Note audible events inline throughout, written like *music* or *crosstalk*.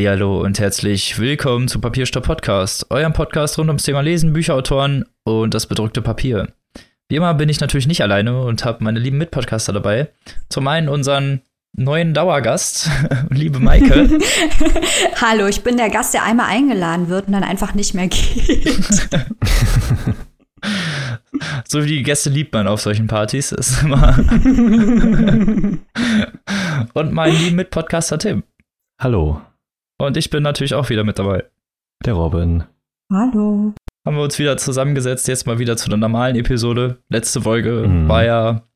Hallihallo und herzlich willkommen zu Papierstopp Podcast, eurem Podcast rund ums Thema Lesen, Bücherautoren und das bedruckte Papier. Wie immer bin ich natürlich nicht alleine und habe meine lieben Mitpodcaster dabei. Zum einen unseren neuen Dauergast, *laughs* liebe Maike. *laughs* Hallo, ich bin der Gast, der einmal eingeladen wird und dann einfach nicht mehr geht. *laughs* so wie die Gäste liebt man auf solchen Partys. Ist immer und mein lieben Mitpodcaster Tim. Hallo. Und ich bin natürlich auch wieder mit dabei. Der Robin. Hallo. Haben wir uns wieder zusammengesetzt, jetzt mal wieder zu einer normalen Episode. Letzte Folge mhm. war ja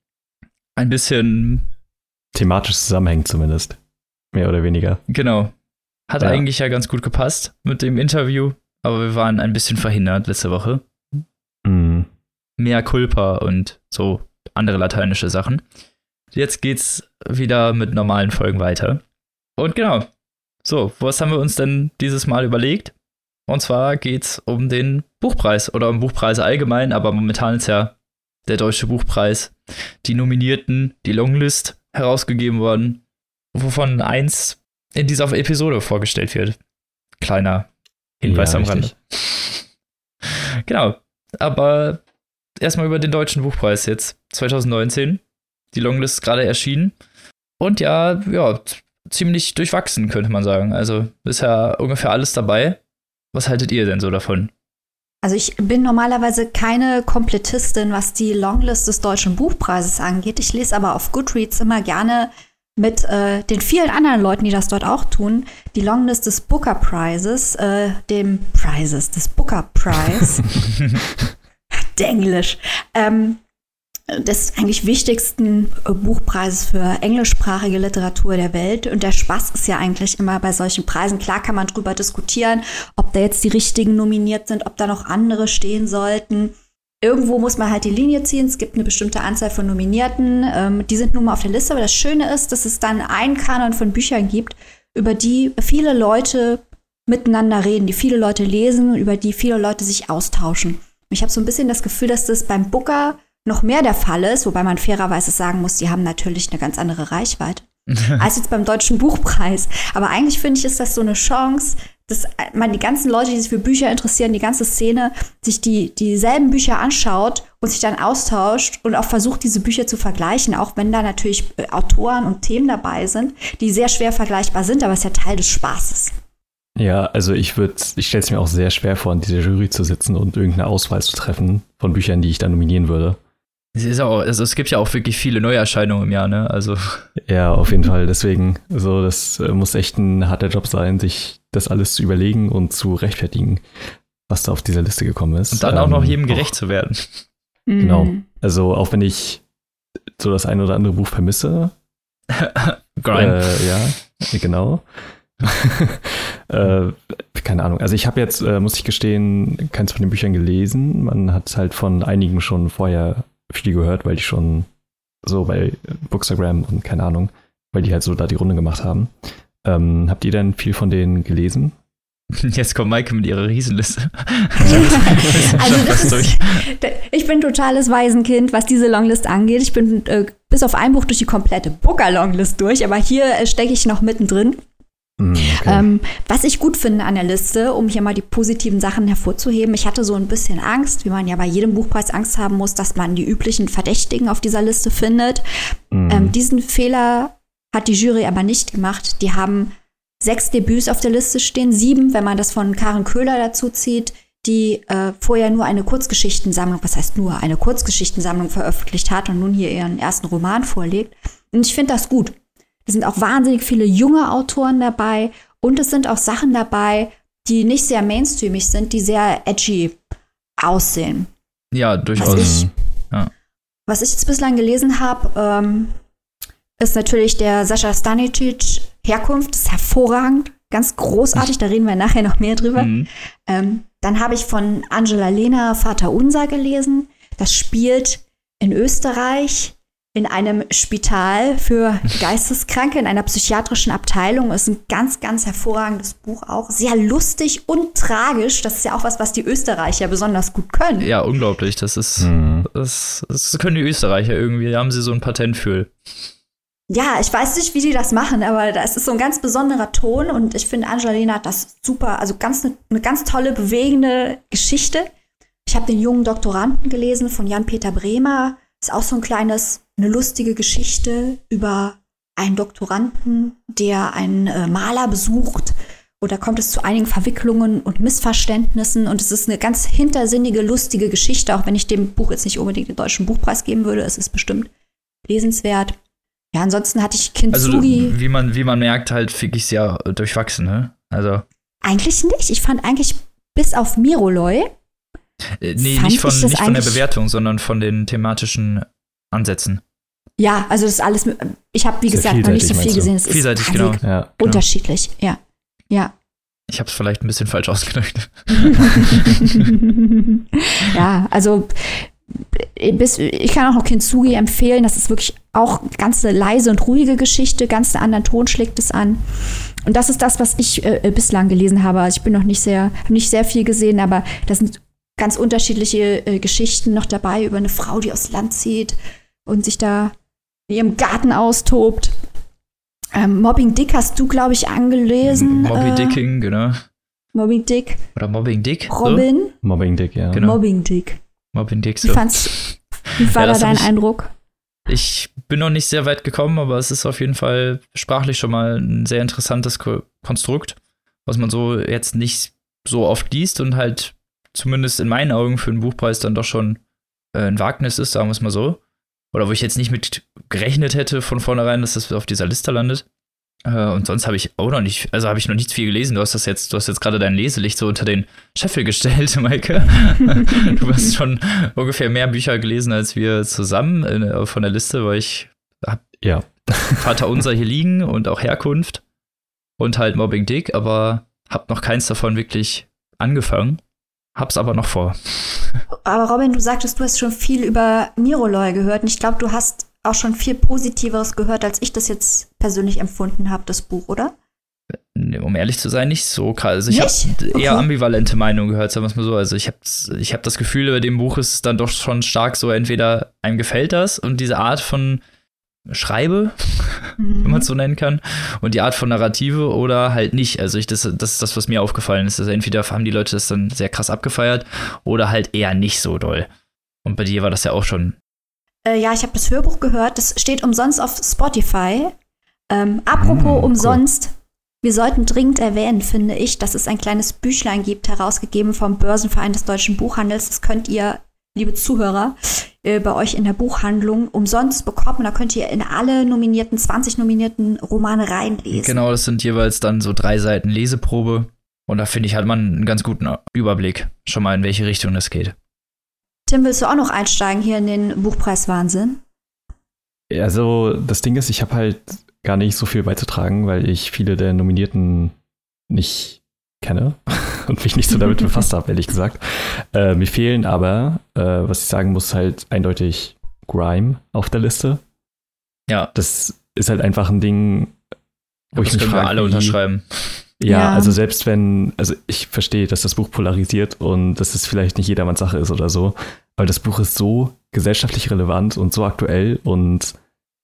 ein bisschen thematisch zusammenhängt zumindest. Mehr oder weniger. Genau. Hat ja. eigentlich ja ganz gut gepasst mit dem Interview, aber wir waren ein bisschen verhindert letzte Woche. Mhm. Mehr Culpa und so andere lateinische Sachen. Jetzt geht's wieder mit normalen Folgen weiter. Und genau. So, was haben wir uns denn dieses Mal überlegt? Und zwar geht's um den Buchpreis oder um Buchpreise allgemein, aber momentan ist ja der Deutsche Buchpreis, die Nominierten, die Longlist herausgegeben worden, wovon eins in dieser Episode vorgestellt wird. Kleiner Hinweis ja, am Rande. *laughs* genau. Aber erstmal über den Deutschen Buchpreis jetzt 2019. Die Longlist ist gerade erschienen. Und ja, ja, ziemlich durchwachsen, könnte man sagen. Also ist ja ungefähr alles dabei. Was haltet ihr denn so davon? Also ich bin normalerweise keine Komplettistin, was die Longlist des Deutschen Buchpreises angeht. Ich lese aber auf Goodreads immer gerne mit äh, den vielen anderen Leuten, die das dort auch tun, die Longlist des Booker Prizes, äh, dem Prizes, des Booker Prize. *laughs* Denglisch. Ähm, des eigentlich wichtigsten äh, Buchpreises für englischsprachige Literatur der Welt. Und der Spaß ist ja eigentlich immer bei solchen Preisen. Klar kann man drüber diskutieren, ob da jetzt die richtigen nominiert sind, ob da noch andere stehen sollten. Irgendwo muss man halt die Linie ziehen. Es gibt eine bestimmte Anzahl von Nominierten. Ähm, die sind nun mal auf der Liste. Aber das Schöne ist, dass es dann einen Kanon von Büchern gibt, über die viele Leute miteinander reden, die viele Leute lesen, über die viele Leute sich austauschen. Ich habe so ein bisschen das Gefühl, dass das beim Booker noch mehr der Fall ist, wobei man fairerweise sagen muss, die haben natürlich eine ganz andere Reichweite *laughs* als jetzt beim Deutschen Buchpreis. Aber eigentlich finde ich, ist das so eine Chance, dass man die ganzen Leute, die sich für Bücher interessieren, die ganze Szene, sich die dieselben Bücher anschaut und sich dann austauscht und auch versucht, diese Bücher zu vergleichen, auch wenn da natürlich äh, Autoren und Themen dabei sind, die sehr schwer vergleichbar sind, aber es ist ja Teil des Spaßes. Ja, also ich würde, ich stelle es mir auch sehr schwer vor, in dieser Jury zu sitzen und irgendeine Auswahl zu treffen von Büchern, die ich da nominieren würde. Es, ist auch, also es gibt ja auch wirklich viele Neuerscheinungen im Jahr, ne? Also. Ja, auf jeden Fall. Deswegen, so, das äh, muss echt ein harter Job sein, sich das alles zu überlegen und zu rechtfertigen, was da auf dieser Liste gekommen ist. Und dann auch noch ähm, jedem gerecht auch, zu werden. Genau. Mhm. Also auch wenn ich so das ein oder andere Buch vermisse. *laughs* Grind. Äh, ja, genau. *laughs* äh, keine Ahnung. Also ich habe jetzt, äh, muss ich gestehen, keins von den Büchern gelesen. Man hat halt von einigen schon vorher viel gehört, weil die schon so bei Bookstagram und keine Ahnung, weil die halt so da die Runde gemacht haben. Ähm, habt ihr denn viel von denen gelesen? *laughs* Jetzt kommt Maike mit ihrer Riesenliste. *laughs* also ist, ich bin totales Waisenkind, was diese Longlist angeht. Ich bin äh, bis auf ein Buch durch die komplette Booker-Longlist durch, aber hier äh, stecke ich noch mittendrin. Mm, okay. Ähm, was ich gut finde an der Liste, um hier mal die positiven Sachen hervorzuheben, ich hatte so ein bisschen Angst, wie man ja bei jedem Buchpreis Angst haben muss, dass man die üblichen Verdächtigen auf dieser Liste findet. Mm. Ähm, diesen Fehler hat die Jury aber nicht gemacht. Die haben sechs Debüts auf der Liste stehen, sieben, wenn man das von Karen Köhler dazu zieht, die äh, vorher nur eine Kurzgeschichtensammlung, was heißt nur eine Kurzgeschichtensammlung veröffentlicht hat und nun hier ihren ersten Roman vorlegt. Und ich finde das gut. Es sind auch wahnsinnig viele junge Autoren dabei und es sind auch Sachen dabei, die nicht sehr mainstreamig sind, die sehr edgy aussehen. Ja, durchaus. Was ich, ja. was ich jetzt bislang gelesen habe, ähm, ist natürlich der Sascha Stanicic Herkunft, ist hervorragend, ganz großartig, da reden wir nachher noch mehr drüber. Mhm. Ähm, dann habe ich von Angela Lehner Vater Unser gelesen. Das spielt in Österreich in einem Spital für Geisteskranke, in einer psychiatrischen Abteilung. Ist ein ganz, ganz hervorragendes Buch auch. Sehr lustig und tragisch. Das ist ja auch was, was die Österreicher besonders gut können. Ja, unglaublich. Das ist, mhm. das, das können die Österreicher irgendwie. Da haben sie so ein Patent für. ja, ich weiß nicht, wie die das machen, aber das ist so ein ganz besonderer Ton und ich finde, Angelina hat das super, also ganz eine, eine ganz tolle, bewegende Geschichte. Ich habe den jungen Doktoranden gelesen von Jan-Peter Bremer. Ist auch so ein kleines, eine lustige Geschichte über einen Doktoranden, der einen äh, Maler besucht. Oder kommt es zu einigen Verwicklungen und Missverständnissen. Und es ist eine ganz hintersinnige, lustige Geschichte, auch wenn ich dem Buch jetzt nicht unbedingt den deutschen Buchpreis geben würde. Es ist bestimmt lesenswert. Ja, ansonsten hatte ich Kintsugi. Also, wie man, wie man merkt, halt ich sehr durchwachsen, ne? Also. Eigentlich nicht. Ich fand eigentlich bis auf Miroloy. Äh, nee, nicht, von, nicht von der Bewertung, sondern von den thematischen Ansätzen. Ja, also das ist alles. Ich habe, wie sehr gesagt, noch nicht so viel gesehen. Es vielseitig, genau. Ja, genau. Unterschiedlich, ja. Ja. Ich habe es vielleicht ein bisschen falsch ausgedrückt. *laughs* ja, also bis, ich kann auch noch Kintsugi empfehlen. Das ist wirklich auch ganz eine leise und ruhige Geschichte. Ganz einen anderen Ton schlägt es an. Und das ist das, was ich äh, bislang gelesen habe. Also ich bin noch nicht sehr, nicht sehr viel gesehen, aber das sind ganz unterschiedliche äh, Geschichten noch dabei über eine Frau, die aufs Land zieht und sich da in ihrem Garten austobt. Ähm, Mobbing Dick hast du, glaube ich, angelesen. Mobbing äh, Dicking, genau. Mobbing Dick. Oder Mobbing Dick. Robin. So? Mobbing Dick, ja. Genau. Mobbing Dick. Mobbing Dick, so. Wie, fandst, wie war ja, da dein ich, Eindruck? Ich bin noch nicht sehr weit gekommen, aber es ist auf jeden Fall sprachlich schon mal ein sehr interessantes Konstrukt, was man so jetzt nicht so oft liest und halt zumindest in meinen Augen für einen Buchpreis dann doch schon äh, ein Wagnis ist, sagen wir es mal so. Oder wo ich jetzt nicht mit gerechnet hätte von vornherein, dass das auf dieser Liste landet. Äh, und sonst habe ich auch noch nicht, also habe ich noch nichts viel gelesen. Du hast das jetzt, du hast jetzt gerade dein Leselicht so unter den Scheffel gestellt, *laughs* Maike. du hast schon ungefähr mehr Bücher gelesen als wir zusammen in, von der Liste, weil ich habe ja. Vater Unser hier liegen und auch Herkunft und halt Mobbing Dick, aber habe noch keins davon wirklich angefangen. Hab's aber noch vor. Aber Robin, du sagtest, du hast schon viel über Miroloy gehört und ich glaube, du hast auch schon viel Positiveres gehört, als ich das jetzt persönlich empfunden habe, das Buch, oder? Um ehrlich zu sein, nicht so krass. Also ich habe eher ambivalente Meinungen gehört, sagen wir es mal so. Also ich habe ich hab das Gefühl, über dem Buch ist es dann doch schon stark so, entweder einem gefällt das und diese Art von schreibe, mhm. wenn man es so nennen kann, und die Art von Narrative oder halt nicht. Also ich, das, das ist das, was mir aufgefallen ist. Also entweder haben die Leute das dann sehr krass abgefeiert oder halt eher nicht so doll. Und bei dir war das ja auch schon. Äh, ja, ich habe das Hörbuch gehört. Das steht umsonst auf Spotify. Ähm, apropos umsonst, cool. wir sollten dringend erwähnen, finde ich, dass es ein kleines Büchlein gibt, herausgegeben vom Börsenverein des deutschen Buchhandels. Das könnt ihr liebe Zuhörer, äh, bei euch in der Buchhandlung umsonst bekommen. Da könnt ihr in alle nominierten, 20 nominierten Romane reinlesen. Genau, das sind jeweils dann so drei Seiten Leseprobe. Und da finde ich, hat man einen ganz guten Überblick schon mal, in welche Richtung das geht. Tim, willst du auch noch einsteigen hier in den Buchpreiswahnsinn? Also, das Ding ist, ich habe halt gar nicht so viel beizutragen, weil ich viele der Nominierten nicht kenne *laughs* *laughs* und mich nicht so damit befasst habe, ehrlich gesagt. Äh, mir fehlen aber, äh, was ich sagen muss, halt eindeutig Grime auf der Liste. Ja. Das ist halt einfach ein Ding, wo das ich mich frage, alle wie, unterschreiben. Ja, ja, also selbst wenn, also ich verstehe, dass das Buch polarisiert und dass es vielleicht nicht jedermanns Sache ist oder so, aber das Buch ist so gesellschaftlich relevant und so aktuell und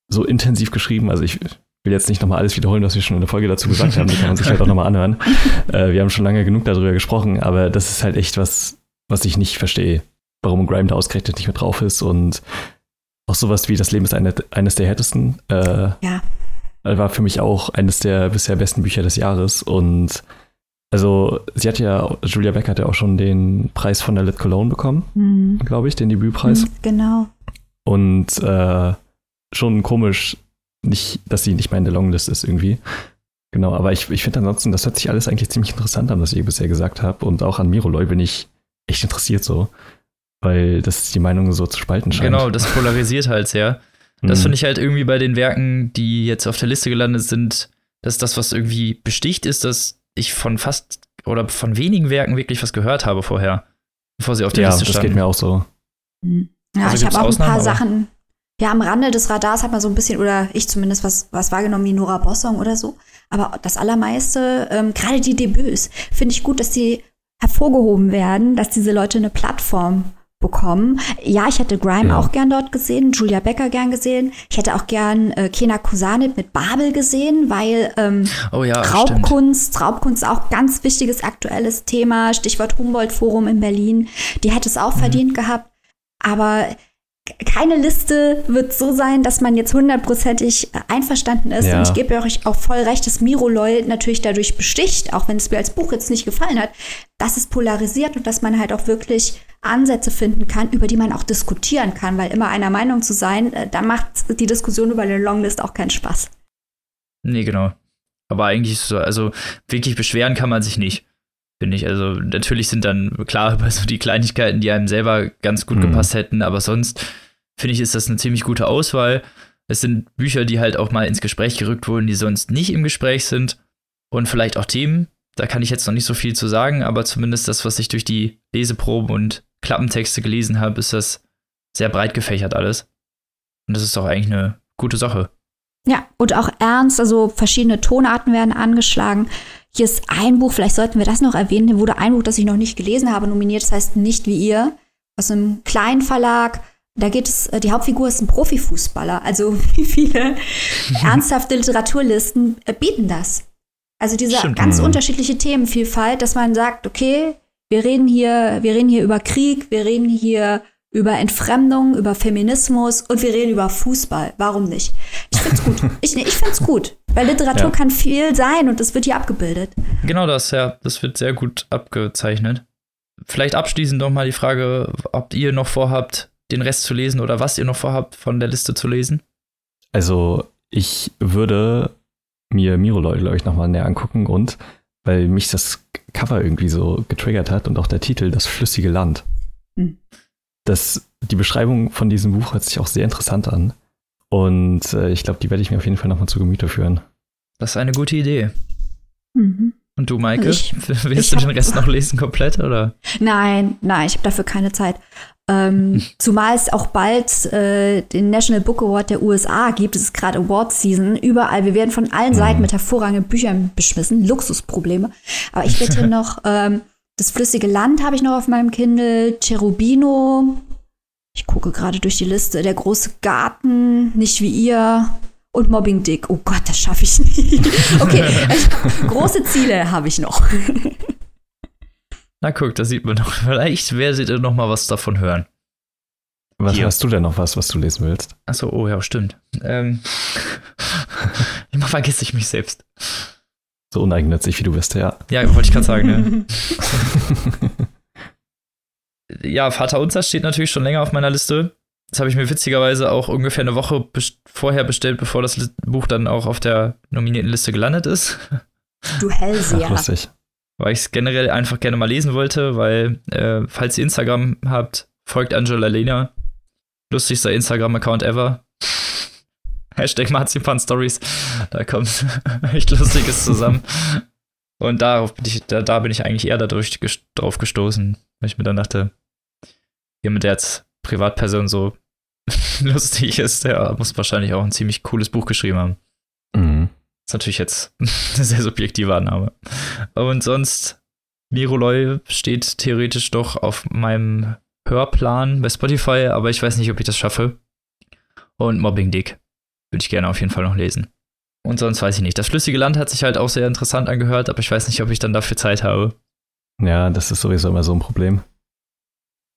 so intensiv geschrieben. Also ich will jetzt nicht nochmal alles wiederholen, was wir schon in der Folge dazu gesagt haben. Die kann man sich halt auch nochmal anhören. *laughs* Äh, wir haben schon lange genug darüber gesprochen, aber das ist halt echt was, was ich nicht verstehe. Warum Grime da ausgerechnet nicht mehr drauf ist und auch sowas wie Das Leben ist eine, eines der härtesten. Äh, ja. War für mich auch eines der bisher besten Bücher des Jahres und also, sie hat ja, Julia Beck hat ja auch schon den Preis von der Lit Cologne bekommen, mhm. glaube ich, den Debütpreis. Mhm, genau. Und äh, schon komisch, nicht, dass sie nicht mehr in der Longlist ist irgendwie. Genau, aber ich, ich finde ansonsten, das hört sich alles eigentlich ziemlich interessant an, was ich bisher gesagt habe. Und auch an Miroloy bin ich echt interessiert so, weil das die Meinungen so zu spalten scheint. Genau, das polarisiert halt sehr. Das mhm. finde ich halt irgendwie bei den Werken, die jetzt auf der Liste gelandet sind, dass das, was irgendwie besticht, ist, dass ich von fast oder von wenigen Werken wirklich was gehört habe vorher, bevor sie auf der ja, Liste standen. Ja, das geht mir auch so. Mhm. Ja, also ich habe auch Ausnahmen, ein paar Sachen, ja, am Rande des Radars hat man so ein bisschen, oder ich zumindest, was, was wahrgenommen wie Nora Bossong oder so. Aber das Allermeiste, ähm, gerade die Debüts, finde ich gut, dass die hervorgehoben werden, dass diese Leute eine Plattform bekommen. Ja, ich hätte Grime ja. auch gern dort gesehen, Julia Becker gern gesehen. Ich hätte auch gern äh, Kena Kusanit mit Babel gesehen, weil ähm, oh ja, Raubkunst, stimmt. Raubkunst auch ganz wichtiges aktuelles Thema. Stichwort Humboldt-Forum in Berlin. Die hätte es auch mhm. verdient gehabt. Aber keine Liste wird so sein, dass man jetzt hundertprozentig einverstanden ist. Ja. Und ich gebe euch auch voll recht, dass Miroloy natürlich dadurch besticht, auch wenn es mir als Buch jetzt nicht gefallen hat, dass es polarisiert und dass man halt auch wirklich Ansätze finden kann, über die man auch diskutieren kann, weil immer einer Meinung zu sein, äh, da macht die Diskussion über eine Longlist auch keinen Spaß. Nee, genau. Aber eigentlich ist so, also wirklich beschweren kann man sich nicht, finde ich. Also natürlich sind dann klar *laughs* über so die Kleinigkeiten, die einem selber ganz gut mhm. gepasst hätten, aber sonst finde ich, ist das eine ziemlich gute Auswahl. Es sind Bücher, die halt auch mal ins Gespräch gerückt wurden, die sonst nicht im Gespräch sind. Und vielleicht auch Themen. Da kann ich jetzt noch nicht so viel zu sagen, aber zumindest das, was ich durch die Leseproben und Klappentexte gelesen habe, ist das sehr breit gefächert alles. Und das ist doch eigentlich eine gute Sache. Ja, und auch ernst, also verschiedene Tonarten werden angeschlagen. Hier ist ein Buch, vielleicht sollten wir das noch erwähnen. Hier wurde ein Buch, das ich noch nicht gelesen habe, nominiert, das heißt Nicht wie ihr, aus einem kleinen Verlag. Da geht es, äh, die Hauptfigur ist ein Profifußballer. Also *laughs* wie viele *laughs* ernsthafte Literaturlisten äh, bieten das? Also diese Stimmt. ganz mhm. unterschiedliche Themenvielfalt, dass man sagt, okay, wir reden hier, wir reden hier über Krieg, wir reden hier über Entfremdung, über Feminismus und wir reden über Fußball. Warum nicht? Ich find's gut. *laughs* Ich, ich find's gut. Weil Literatur ja. kann viel sein und das wird hier abgebildet. Genau das, ja. Das wird sehr gut abgezeichnet. Vielleicht abschließend noch mal die Frage, ob ihr noch vorhabt, den Rest zu lesen oder was ihr noch vorhabt, von der Liste zu lesen? Also, ich würde mir Miroloy, glaube ich, nochmal näher angucken und weil mich das Cover irgendwie so getriggert hat und auch der Titel, Das flüssige Land. Hm. Das, die Beschreibung von diesem Buch hört sich auch sehr interessant an. Und äh, ich glaube, die werde ich mir auf jeden Fall nochmal zu Gemüte führen. Das ist eine gute Idee. Mhm. Und du, Maike, ich, *laughs* willst ich du den Rest noch lesen komplett, oder? Nein, nein, ich habe dafür keine Zeit. Ähm, *laughs* zumal es auch bald äh, den National Book Award der USA gibt. Es ist gerade Award Season. Überall. Wir werden von allen Seiten mhm. mit hervorragenden Büchern beschmissen. Luxusprobleme. Aber ich werde hier *laughs* noch ähm, Das flüssige Land habe ich noch auf meinem Kindle. Cherubino. Ich gucke gerade durch die Liste. Der große Garten. Nicht wie ihr. Und Mobbing Dick. Oh Gott, das schaffe ich nicht. *laughs* Okay, also, große Ziele habe ich noch. *laughs* Na guck, da sieht man doch, vielleicht werdet ihr noch mal was davon hören. Was Hier. hast du denn noch was, was du lesen willst? Achso, oh ja, stimmt. Ähm, *laughs* immer vergesse ich mich selbst. So uneigennützig wie du bist, ja. Ja, wollte ich gerade sagen, ja. Ja, Vater Unser steht natürlich schon länger auf meiner Liste. Das habe ich mir witzigerweise auch ungefähr eine Woche best vorher bestellt, bevor das Buch dann auch auf der nominierten Liste gelandet ist. Du Hellseher. Ach, lustig weil ich es generell einfach gerne mal lesen wollte, weil, äh, falls ihr Instagram habt, folgt Angela Lena. Lustigster Instagram-Account ever. *laughs* Hashtag Marzipan Stories. Da kommt *laughs* echt Lustiges zusammen. *laughs* Und darauf bin ich, da, da bin ich eigentlich eher dadurch drauf gestoßen, weil ich mir dann dachte, jemand, der jetzt Privatperson so *laughs* lustig ist, der muss wahrscheinlich auch ein ziemlich cooles Buch geschrieben haben. Mhm. Ist natürlich jetzt *laughs* eine sehr subjektive Annahme. Und sonst, Miroloy steht theoretisch doch auf meinem Hörplan bei Spotify, aber ich weiß nicht, ob ich das schaffe. Und Mobbing Dick würde ich gerne auf jeden Fall noch lesen. Und sonst weiß ich nicht. Das flüssige Land hat sich halt auch sehr interessant angehört, aber ich weiß nicht, ob ich dann dafür Zeit habe. Ja, das ist sowieso immer so ein Problem.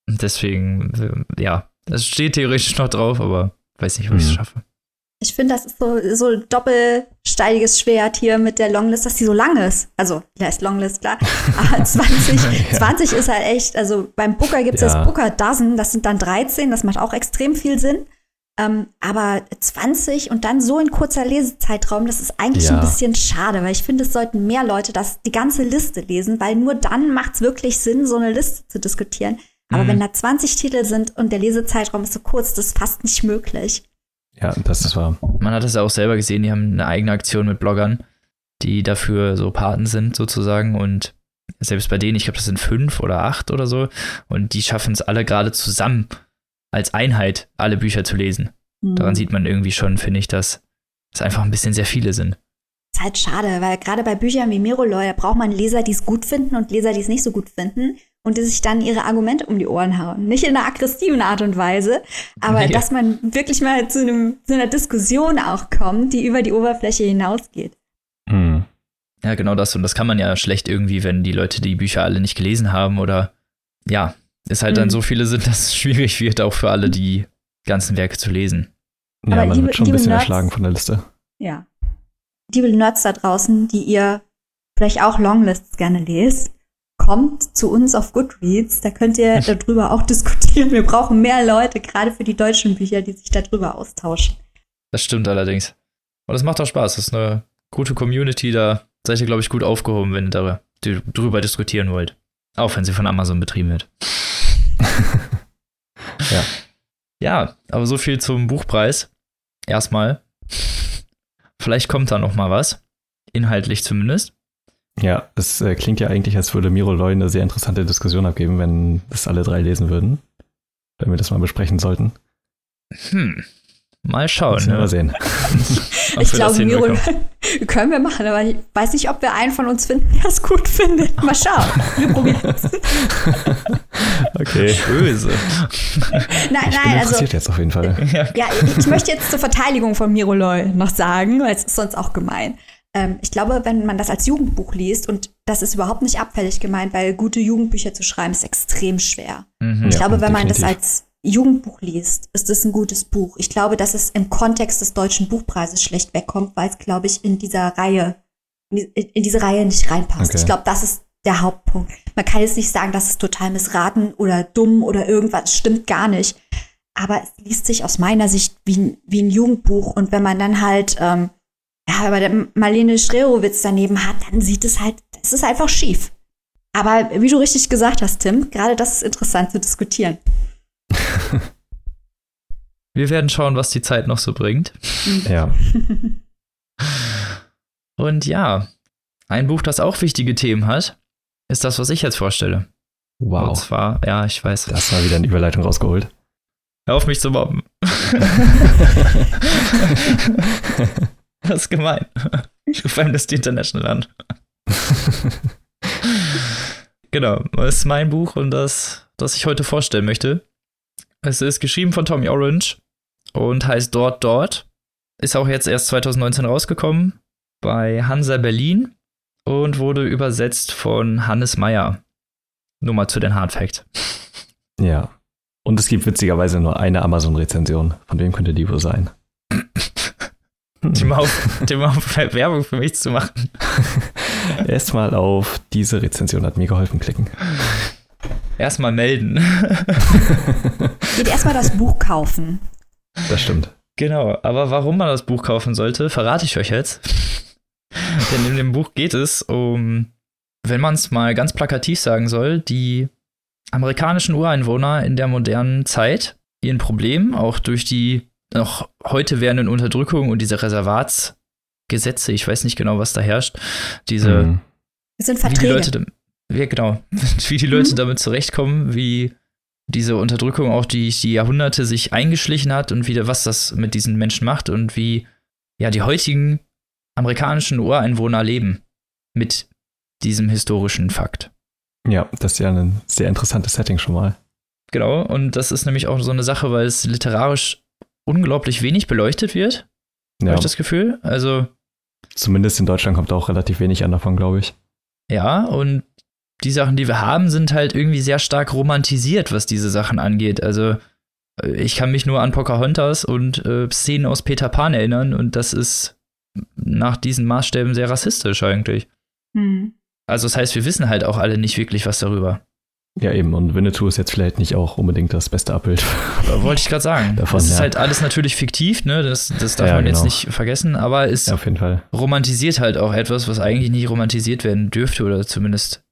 Deswegen, ja, es steht theoretisch noch drauf, aber weiß nicht, ob ich es mhm. schaffe. Ich finde, das ist so, so ein doppelsteigiges Schwert hier mit der Longlist, dass die so lang ist. Also, der ist Longlist, klar. *laughs* Aber 20, ja. 20 ist halt echt, also beim Booker gibt es ja. das Booker Dozen, das sind dann 13, das macht auch extrem viel Sinn. Ähm, aber 20 und dann so in kurzer Lesezeitraum, das ist eigentlich ja. ein bisschen schade, weil ich finde, es sollten mehr Leute das, die ganze Liste lesen, weil nur dann macht es wirklich Sinn, so eine Liste zu diskutieren. Aber mhm. wenn da 20 Titel sind und der Lesezeitraum ist so kurz, das ist fast nicht möglich. Ja, das ist wahr. Man hat es ja auch selber gesehen, die haben eine eigene Aktion mit Bloggern, die dafür so Paten sind, sozusagen. Und selbst bei denen, ich glaube, das sind fünf oder acht oder so, und die schaffen es alle gerade zusammen als Einheit, alle Bücher zu lesen. Mhm. Daran sieht man irgendwie schon, finde ich, dass es einfach ein bisschen sehr viele sind. Das ist halt schade, weil gerade bei Büchern wie Miroloy, da braucht man Leser, die es gut finden und Leser, die es nicht so gut finden. und die sich dann ihre Argumente um die Ohren hauen. Nicht in einer aggressiven Art und Weise, aber *laughs* nee. dass man wirklich mal zu, einem, zu einer Diskussion auch kommt, die über die Oberfläche hinausgeht. Hm. Ja, genau das. Und das kann man ja schlecht irgendwie, wenn die Leute die Bücher alle nicht gelesen haben oder ja, es halt mhm. dann so viele sind, *laughs* dass es schwierig wird, auch für alle die ganzen Werke zu lesen. Ja, Aber man liebe, wird schon ein bisschen Nerds, erschlagen von der Liste. Ja. Liebe Nerds da draußen, die ihr vielleicht auch Longlists gerne lest, kommt zu uns auf Goodreads. Da könnt ihr *laughs* darüber auch diskutieren. Wir brauchen mehr Leute, gerade für die deutschen Bücher, die sich darüber austauschen. Das stimmt allerdings. Und es macht auch Spaß. Das ist eine gute Community. Da seid ihr, glaube ich, gut aufgehoben, wenn ihr darüber diskutieren wollt. Auch wenn sie von Amazon betrieben wird. Ja. Ja, aber so viel zum Buchpreis. Erstmal. Vielleicht kommt da noch mal was. Inhaltlich zumindest. Ja, es äh, klingt ja eigentlich, als würde Miro Loy eine sehr interessante Diskussion abgeben, wenn das alle drei lesen würden. Wenn wir das mal besprechen sollten. Hm. Mal schauen. Ne? Mal sehen. *laughs* ich glaube, Miro *laughs* können wir machen, aber ich weiß nicht, ob wir einen von uns finden, der es gut findet. Mal schauen. Wir probieren es. *laughs* Okay. Böse. Nein, ich nein, bin also. jetzt auf jeden Fall. Ja, ich möchte jetzt zur Verteidigung von Miro Loy noch sagen, weil es ist sonst auch gemein. Ähm, ich glaube, wenn man das als Jugendbuch liest, und das ist überhaupt nicht abfällig gemeint, weil gute Jugendbücher zu schreiben ist extrem schwer. Mhm, ich ja, glaube, wenn definitiv. man das als Jugendbuch liest, ist es ein gutes Buch. Ich glaube, dass es im Kontext des deutschen Buchpreises schlecht wegkommt, weil es, glaube ich, in dieser Reihe, in diese Reihe nicht reinpasst. Okay. Ich glaube, das ist der Hauptpunkt. Man kann jetzt nicht sagen, dass es total missraten oder dumm oder irgendwas. Stimmt gar nicht. Aber es liest sich aus meiner Sicht wie, wie ein Jugendbuch. Und wenn man dann halt, ähm, ja, aber der Marlene Schrerowitz daneben hat, dann sieht es halt, es ist einfach schief. Aber wie du richtig gesagt hast, Tim, gerade das ist interessant zu diskutieren. *laughs* Wir werden schauen, was die Zeit noch so bringt. Ja. *laughs* Und ja, ein Buch, das auch wichtige Themen hat, ist das, was ich jetzt vorstelle. Wow. Und zwar, ja, ich weiß. Das war wieder eine Überleitung rausgeholt. Hör auf mich zu mobben. *laughs* das ist gemein. Ich rufe Amnesty International an. genau, das ist mein Buch und das, das ich heute vorstellen möchte. Es ist geschrieben von Tommy Orange und heißt Dort Dort. Ist auch jetzt erst 2019 rausgekommen bei Hansa Berlin und wurde übersetzt von Hannes Meyer. Nur mal zu den Hard Facts. *laughs* Ja. Und es gibt witzigerweise nur eine Amazon-Rezension. Von wem könnte die wohl sein? *laughs* Die mal, auf, *laughs* auf Werbung für mich zu machen. Erstmal auf diese Rezension hat mir geholfen klicken. Erstmal melden. *laughs* Geht erstmal das Buch kaufen. Das stimmt. Genau, aber warum man das Buch kaufen sollte, verrate ich euch jetzt. *laughs* Denn in dem Buch geht es um, wenn man es mal ganz plakativ sagen soll, die amerikanischen Ureinwohner in der modernen Zeit, ihren Problem, auch durch die noch heute währenden Unterdrückung und diese Reservatsgesetze, ich weiß nicht genau, was da herrscht, diese. Mhm. Das sind Verträge. Ja, genau. *laughs* Wie die Leute mhm. damit zurechtkommen, wie diese Unterdrückung auch die, die Jahrhunderte sich eingeschlichen hat und wieder was das mit diesen Menschen macht und wie ja die heutigen amerikanischen Ureinwohner leben mit diesem historischen Fakt. Ja, das ist ja ein sehr interessantes Setting schon mal. Genau, und das ist nämlich auch so eine Sache, weil es literarisch unglaublich wenig beleuchtet wird. Ja. Habe ich das Gefühl. Also. Zumindest in Deutschland kommt auch relativ wenig an davon, glaube ich. Ja, und die Sachen, die wir haben, sind halt irgendwie sehr stark romantisiert, was diese Sachen angeht. Also äh, ich kann mich nur an Pocahontas und äh, Szenen aus Peter Pan erinnern und das ist nach diesen Maßstäben sehr rassistisch eigentlich. Mhm. Also das heißt, wir wissen halt auch alle nicht wirklich was darüber. Ja, eben. Und Winnetou ist jetzt vielleicht nicht auch unbedingt das beste Abbild. *laughs* Wollte ich gerade sagen. *laughs* Davon, das ist ja. halt alles natürlich fiktiv, ne? Das, das darf ja, man genau. jetzt nicht vergessen, aber es ja, auf jeden Fall. romantisiert halt auch etwas, was eigentlich nicht romantisiert werden dürfte oder zumindest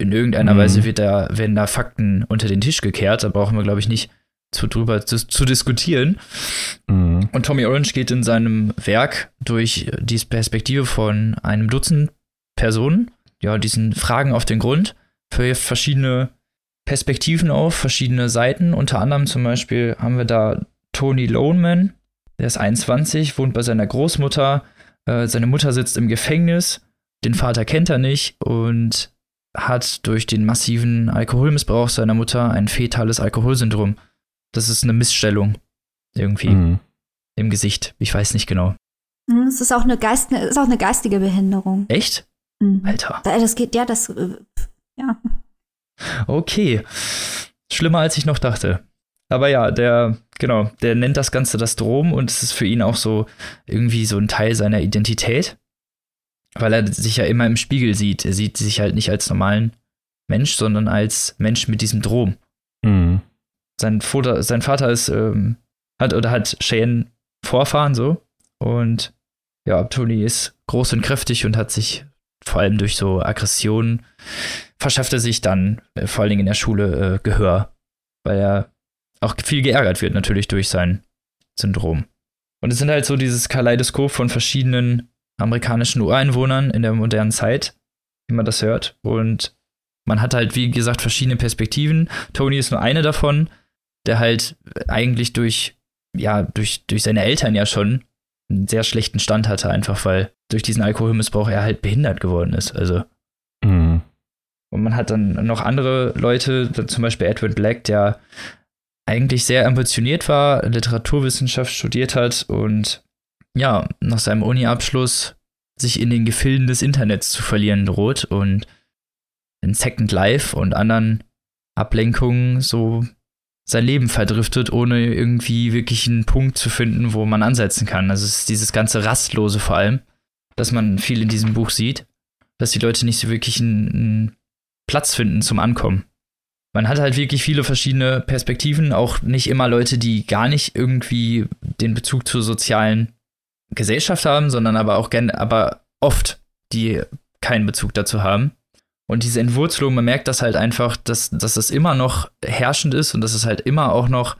in irgendeiner mhm. Weise wird da, werden da Fakten unter den Tisch gekehrt. Da brauchen wir, glaube ich, nicht zu, drüber zu, zu diskutieren. Mhm. Und Tommy Orange geht in seinem Werk durch die Perspektive von einem Dutzend Personen, ja, diesen Fragen auf den Grund, für verschiedene Perspektiven auf, verschiedene Seiten. Unter anderem zum Beispiel haben wir da Tony Loneman, der ist 21, wohnt bei seiner Großmutter. Äh, seine Mutter sitzt im Gefängnis, den Vater kennt er nicht und hat durch den massiven Alkoholmissbrauch seiner Mutter ein fetales Alkoholsyndrom. Das ist eine Missstellung irgendwie mhm. im Gesicht. Ich weiß nicht genau. Hm, es ist auch eine, Geist, ist auch eine geistige Behinderung. Echt? Mhm. Alter. Das geht, ja, das, äh, ja. Okay. Schlimmer als ich noch dachte. Aber ja, der, genau, der nennt das Ganze das Drom und es ist für ihn auch so irgendwie so ein Teil seiner Identität. Weil er sich ja immer im Spiegel sieht. Er sieht sich halt nicht als normalen Mensch, sondern als Mensch mit diesem Drom. Mhm. Sein, Vater, sein Vater ist, ähm, hat oder hat Cheyenne Vorfahren so. Und ja, Tony ist groß und kräftig und hat sich vor allem durch so Aggressionen verschafft er sich dann äh, vor allen Dingen in der Schule äh, Gehör, weil er auch viel geärgert wird natürlich durch sein Syndrom. Und es sind halt so dieses Kaleidoskop von verschiedenen amerikanischen Ureinwohnern in der modernen Zeit, wie man das hört. Und man hat halt, wie gesagt, verschiedene Perspektiven. Tony ist nur eine davon, der halt eigentlich durch, ja, durch, durch seine Eltern ja schon einen sehr schlechten Stand hatte, einfach weil durch diesen Alkoholmissbrauch er halt behindert geworden ist. Also. Mhm. Und man hat dann noch andere Leute, zum Beispiel Edwin Black, der eigentlich sehr ambitioniert war, Literaturwissenschaft studiert hat und ja, nach seinem Uni-Abschluss sich in den Gefilden des Internets zu verlieren droht und in Second Life und anderen Ablenkungen so sein Leben verdriftet, ohne irgendwie wirklich einen Punkt zu finden, wo man ansetzen kann. Also es ist dieses ganze Rastlose vor allem, dass man viel in diesem Buch sieht, dass die Leute nicht so wirklich einen, einen Platz finden zum Ankommen. Man hat halt wirklich viele verschiedene Perspektiven, auch nicht immer Leute, die gar nicht irgendwie den Bezug zur sozialen Gesellschaft haben, sondern aber auch gerne, aber oft, die keinen Bezug dazu haben. Und diese Entwurzelung, man merkt das halt einfach, dass, dass das immer noch herrschend ist und dass es halt immer auch noch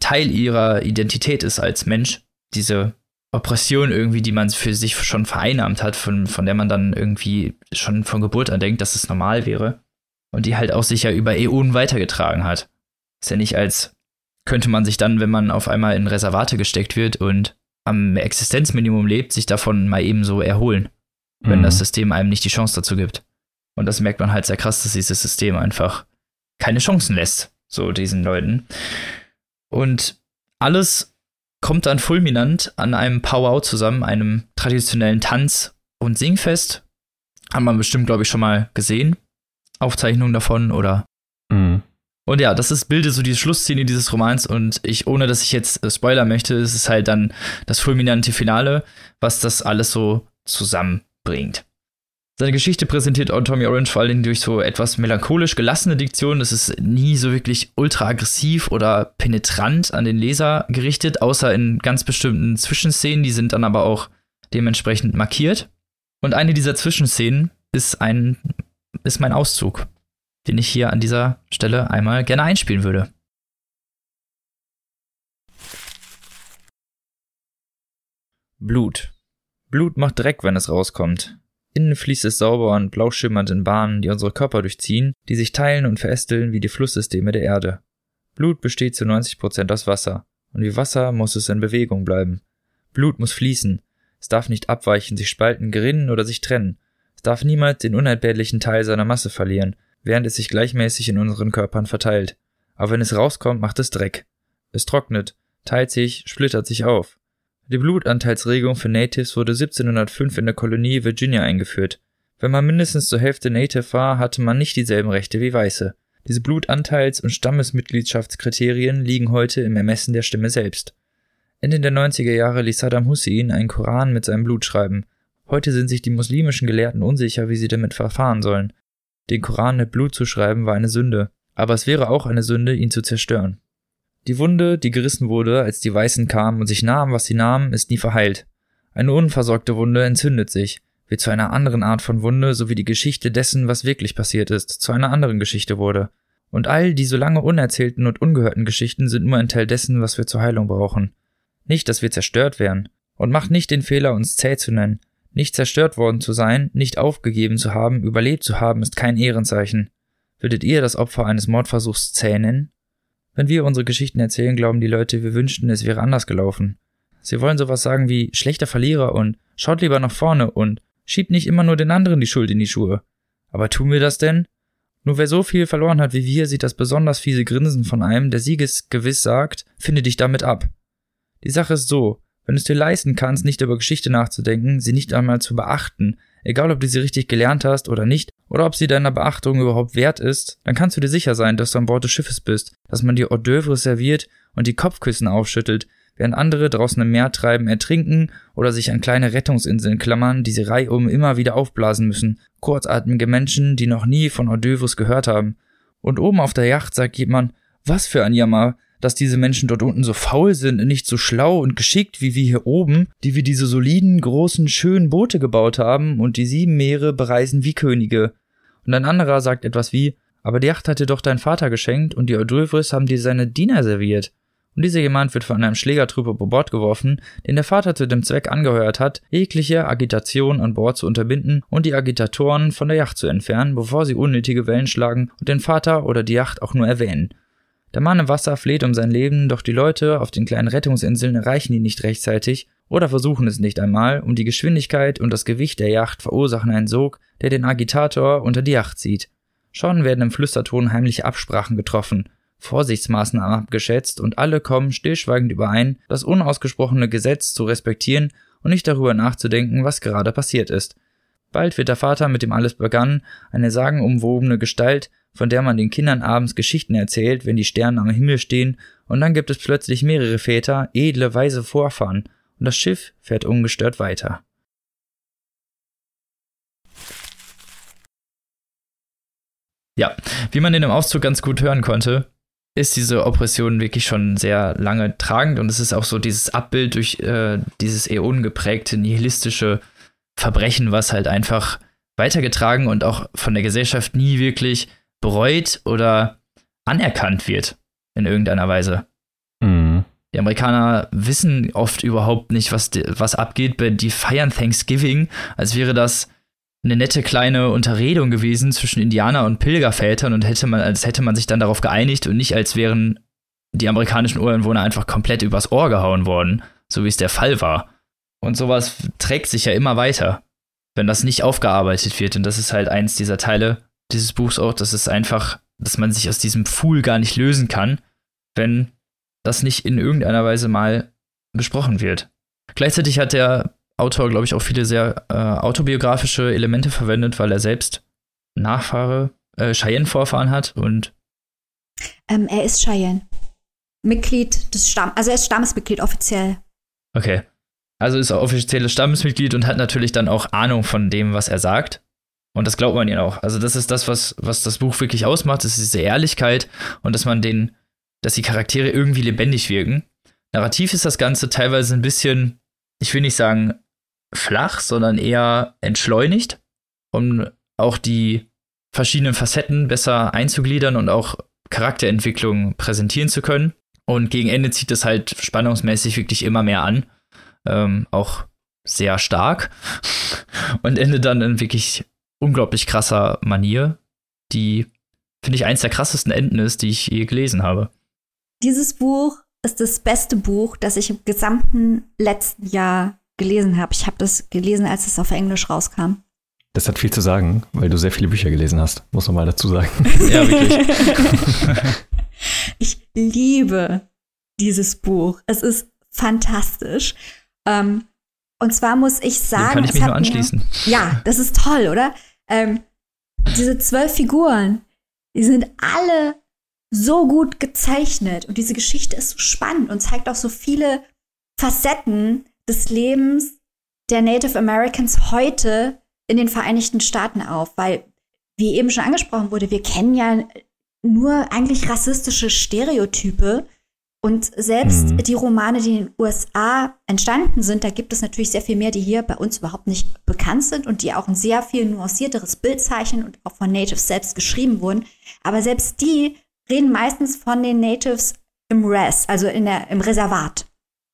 Teil ihrer Identität ist als Mensch. Diese Oppression irgendwie, die man für sich schon vereinnahmt hat, von, von der man dann irgendwie schon von Geburt an denkt, dass es normal wäre. Und die halt auch sicher über Äonen weitergetragen hat. Ist ja nicht als könnte man sich dann, wenn man auf einmal in Reservate gesteckt wird und am Existenzminimum lebt, sich davon mal eben so erholen, wenn mhm. das System einem nicht die Chance dazu gibt. Und das merkt man halt sehr krass, dass dieses System einfach keine Chancen lässt, so diesen Leuten. Und alles kommt dann fulminant an einem Powwow zusammen, einem traditionellen Tanz- und Singfest. Haben wir bestimmt, glaube ich, schon mal gesehen. Aufzeichnungen davon oder mhm. Und ja, das ist bildet so die Schlussszene dieses Romans und ich, ohne dass ich jetzt äh, Spoiler möchte, ist es halt dann das fulminante Finale, was das alles so zusammenbringt. Seine Geschichte präsentiert Tommy Orange vor allem durch so etwas melancholisch gelassene Diktion. Das ist nie so wirklich ultra aggressiv oder penetrant an den Leser gerichtet, außer in ganz bestimmten Zwischenszenen, die sind dann aber auch dementsprechend markiert. Und eine dieser Zwischenszenen ist ein ist mein Auszug den ich hier an dieser Stelle einmal gerne einspielen würde. Blut. Blut macht Dreck, wenn es rauskommt. Innen fließt es sauber und blau schimmernd in Bahnen, die unsere Körper durchziehen, die sich teilen und verästeln wie die Flusssysteme der Erde. Blut besteht zu 90 Prozent aus Wasser, und wie Wasser muss es in Bewegung bleiben. Blut muss fließen, es darf nicht abweichen, sich spalten, gerinnen oder sich trennen. Es darf niemals den unentbehrlichen Teil seiner Masse verlieren, während es sich gleichmäßig in unseren Körpern verteilt. Aber wenn es rauskommt, macht es Dreck. Es trocknet, teilt sich, splittert sich auf. Die Blutanteilsregelung für Natives wurde 1705 in der Kolonie Virginia eingeführt. Wenn man mindestens zur Hälfte Native war, hatte man nicht dieselben Rechte wie Weiße. Diese Blutanteils- und Stammesmitgliedschaftskriterien liegen heute im Ermessen der Stimme selbst. Ende der 90er Jahre ließ Saddam Hussein einen Koran mit seinem Blut schreiben. Heute sind sich die muslimischen Gelehrten unsicher, wie sie damit verfahren sollen. Den Koran mit Blut zu schreiben war eine Sünde, aber es wäre auch eine Sünde, ihn zu zerstören. Die Wunde, die gerissen wurde, als die Weißen kamen und sich nahmen, was sie nahmen, ist nie verheilt. Eine unversorgte Wunde entzündet sich, wird zu einer anderen Art von Wunde, so wie die Geschichte dessen, was wirklich passiert ist, zu einer anderen Geschichte wurde. Und all die so lange unerzählten und ungehörten Geschichten sind nur ein Teil dessen, was wir zur Heilung brauchen. Nicht, dass wir zerstört wären. Und macht nicht den Fehler, uns zäh zu nennen. Nicht zerstört worden zu sein, nicht aufgegeben zu haben, überlebt zu haben, ist kein Ehrenzeichen. Würdet ihr das Opfer eines Mordversuchs zähnen? Wenn wir unsere Geschichten erzählen, glauben die Leute, wir wünschten, es wäre anders gelaufen. Sie wollen sowas sagen wie schlechter Verlierer und schaut lieber nach vorne und schiebt nicht immer nur den anderen die Schuld in die Schuhe. Aber tun wir das denn? Nur wer so viel verloren hat wie wir, sieht das besonders fiese Grinsen von einem, der siegesgewiss sagt, finde dich damit ab. Die Sache ist so, wenn du es dir leisten kannst, nicht über Geschichte nachzudenken, sie nicht einmal zu beachten, egal ob du sie richtig gelernt hast oder nicht, oder ob sie deiner Beachtung überhaupt wert ist, dann kannst du dir sicher sein, dass du an Bord des Schiffes bist, dass man dir Hors d'oeuvres serviert und die Kopfkissen aufschüttelt, während andere draußen im Meer treiben, ertrinken oder sich an kleine Rettungsinseln klammern, die sie reihum immer wieder aufblasen müssen. Kurzatmige Menschen, die noch nie von Hors d'oeuvres gehört haben. Und oben auf der Yacht sagt jemand, was für ein Jammer, dass diese Menschen dort unten so faul sind und nicht so schlau und geschickt wie wir hier oben, die wir diese soliden, großen, schönen Boote gebaut haben und die sieben Meere bereisen wie Könige. Und ein anderer sagt etwas wie, aber die Yacht hat dir doch dein Vater geschenkt und die Hors d'oeuvres haben dir seine Diener serviert und dieser jemand wird von einem Schlägertrupp über Bord geworfen, den der Vater zu dem Zweck angeheuert hat, jegliche Agitation an Bord zu unterbinden und die Agitatoren von der Yacht zu entfernen, bevor sie unnötige Wellen schlagen und den Vater oder die Yacht auch nur erwähnen. Der Mann im Wasser fleht um sein Leben, doch die Leute auf den kleinen Rettungsinseln erreichen ihn nicht rechtzeitig oder versuchen es nicht einmal, um die Geschwindigkeit und das Gewicht der Yacht verursachen einen Sog, der den Agitator unter die Yacht zieht. Schon werden im Flüsterton heimliche Absprachen getroffen, Vorsichtsmaßnahmen abgeschätzt und alle kommen stillschweigend überein, das unausgesprochene Gesetz zu respektieren und nicht darüber nachzudenken, was gerade passiert ist. Bald wird der Vater, mit dem alles begann, eine sagenumwobene Gestalt, von der man den Kindern abends Geschichten erzählt, wenn die Sterne am Himmel stehen, und dann gibt es plötzlich mehrere Väter, edle, weise Vorfahren, und das Schiff fährt ungestört weiter. Ja, wie man in dem Auszug ganz gut hören konnte, ist diese Oppression wirklich schon sehr lange tragend und es ist auch so dieses Abbild durch äh, dieses äonengeprägte nihilistische Verbrechen, was halt einfach weitergetragen und auch von der Gesellschaft nie wirklich bereut oder anerkannt wird in irgendeiner Weise. Mhm. Die Amerikaner wissen oft überhaupt nicht, was, was abgeht. Die feiern Thanksgiving, als wäre das eine nette kleine Unterredung gewesen zwischen Indianer und Pilgervätern und hätte man, als hätte man sich dann darauf geeinigt und nicht als wären die amerikanischen Ureinwohner einfach komplett übers Ohr gehauen worden, so wie es der Fall war. Und sowas trägt sich ja immer weiter, wenn das nicht aufgearbeitet wird. Und das ist halt eins dieser Teile dieses Buchs auch, dass es einfach, dass man sich aus diesem Pfuhl gar nicht lösen kann, wenn das nicht in irgendeiner Weise mal besprochen wird. Gleichzeitig hat der Autor, glaube ich, auch viele sehr äh, autobiografische Elemente verwendet, weil er selbst Nachfahre, äh, Cheyenne-Vorfahren hat und. Ähm, er ist Cheyenne. Mitglied des Stamms, also er ist Stammesmitglied offiziell. Okay. Also ist er offizielles Stammesmitglied und hat natürlich dann auch Ahnung von dem, was er sagt. Und das glaubt man ihm auch. Also das ist das, was, was das Buch wirklich ausmacht. Das ist diese Ehrlichkeit und dass man den, dass die Charaktere irgendwie lebendig wirken. Narrativ ist das Ganze teilweise ein bisschen, ich will nicht sagen flach, sondern eher entschleunigt, um auch die verschiedenen Facetten besser einzugliedern und auch Charakterentwicklung präsentieren zu können. Und gegen Ende zieht es halt spannungsmäßig wirklich immer mehr an. Ähm, auch sehr stark. *laughs* Und endet dann in wirklich unglaublich krasser Manier, die, finde ich, eins der krassesten Enden ist, die ich je gelesen habe. Dieses Buch ist das beste Buch, das ich im gesamten letzten Jahr gelesen habe. Ich habe das gelesen, als es auf Englisch rauskam. Das hat viel zu sagen, weil du sehr viele Bücher gelesen hast, muss man mal dazu sagen. *laughs* ja, wirklich. *laughs* ich liebe dieses Buch. Es ist fantastisch. Ähm, und zwar muss ich sagen. Dem kann ich mich nur anschließen. Mir, ja, das ist toll, oder? Ähm, diese zwölf Figuren, die sind alle so gut gezeichnet und diese Geschichte ist so spannend und zeigt auch so viele Facetten des Lebens der Native Americans heute in den Vereinigten Staaten auf, weil, wie eben schon angesprochen wurde, wir kennen ja nur eigentlich rassistische Stereotype. Und selbst mhm. die Romane, die in den USA entstanden sind, da gibt es natürlich sehr viel mehr, die hier bei uns überhaupt nicht bekannt sind und die auch ein sehr viel nuancierteres Bild zeichnen und auch von Natives selbst geschrieben wurden. Aber selbst die reden meistens von den Natives im Res, also in der, im Reservat.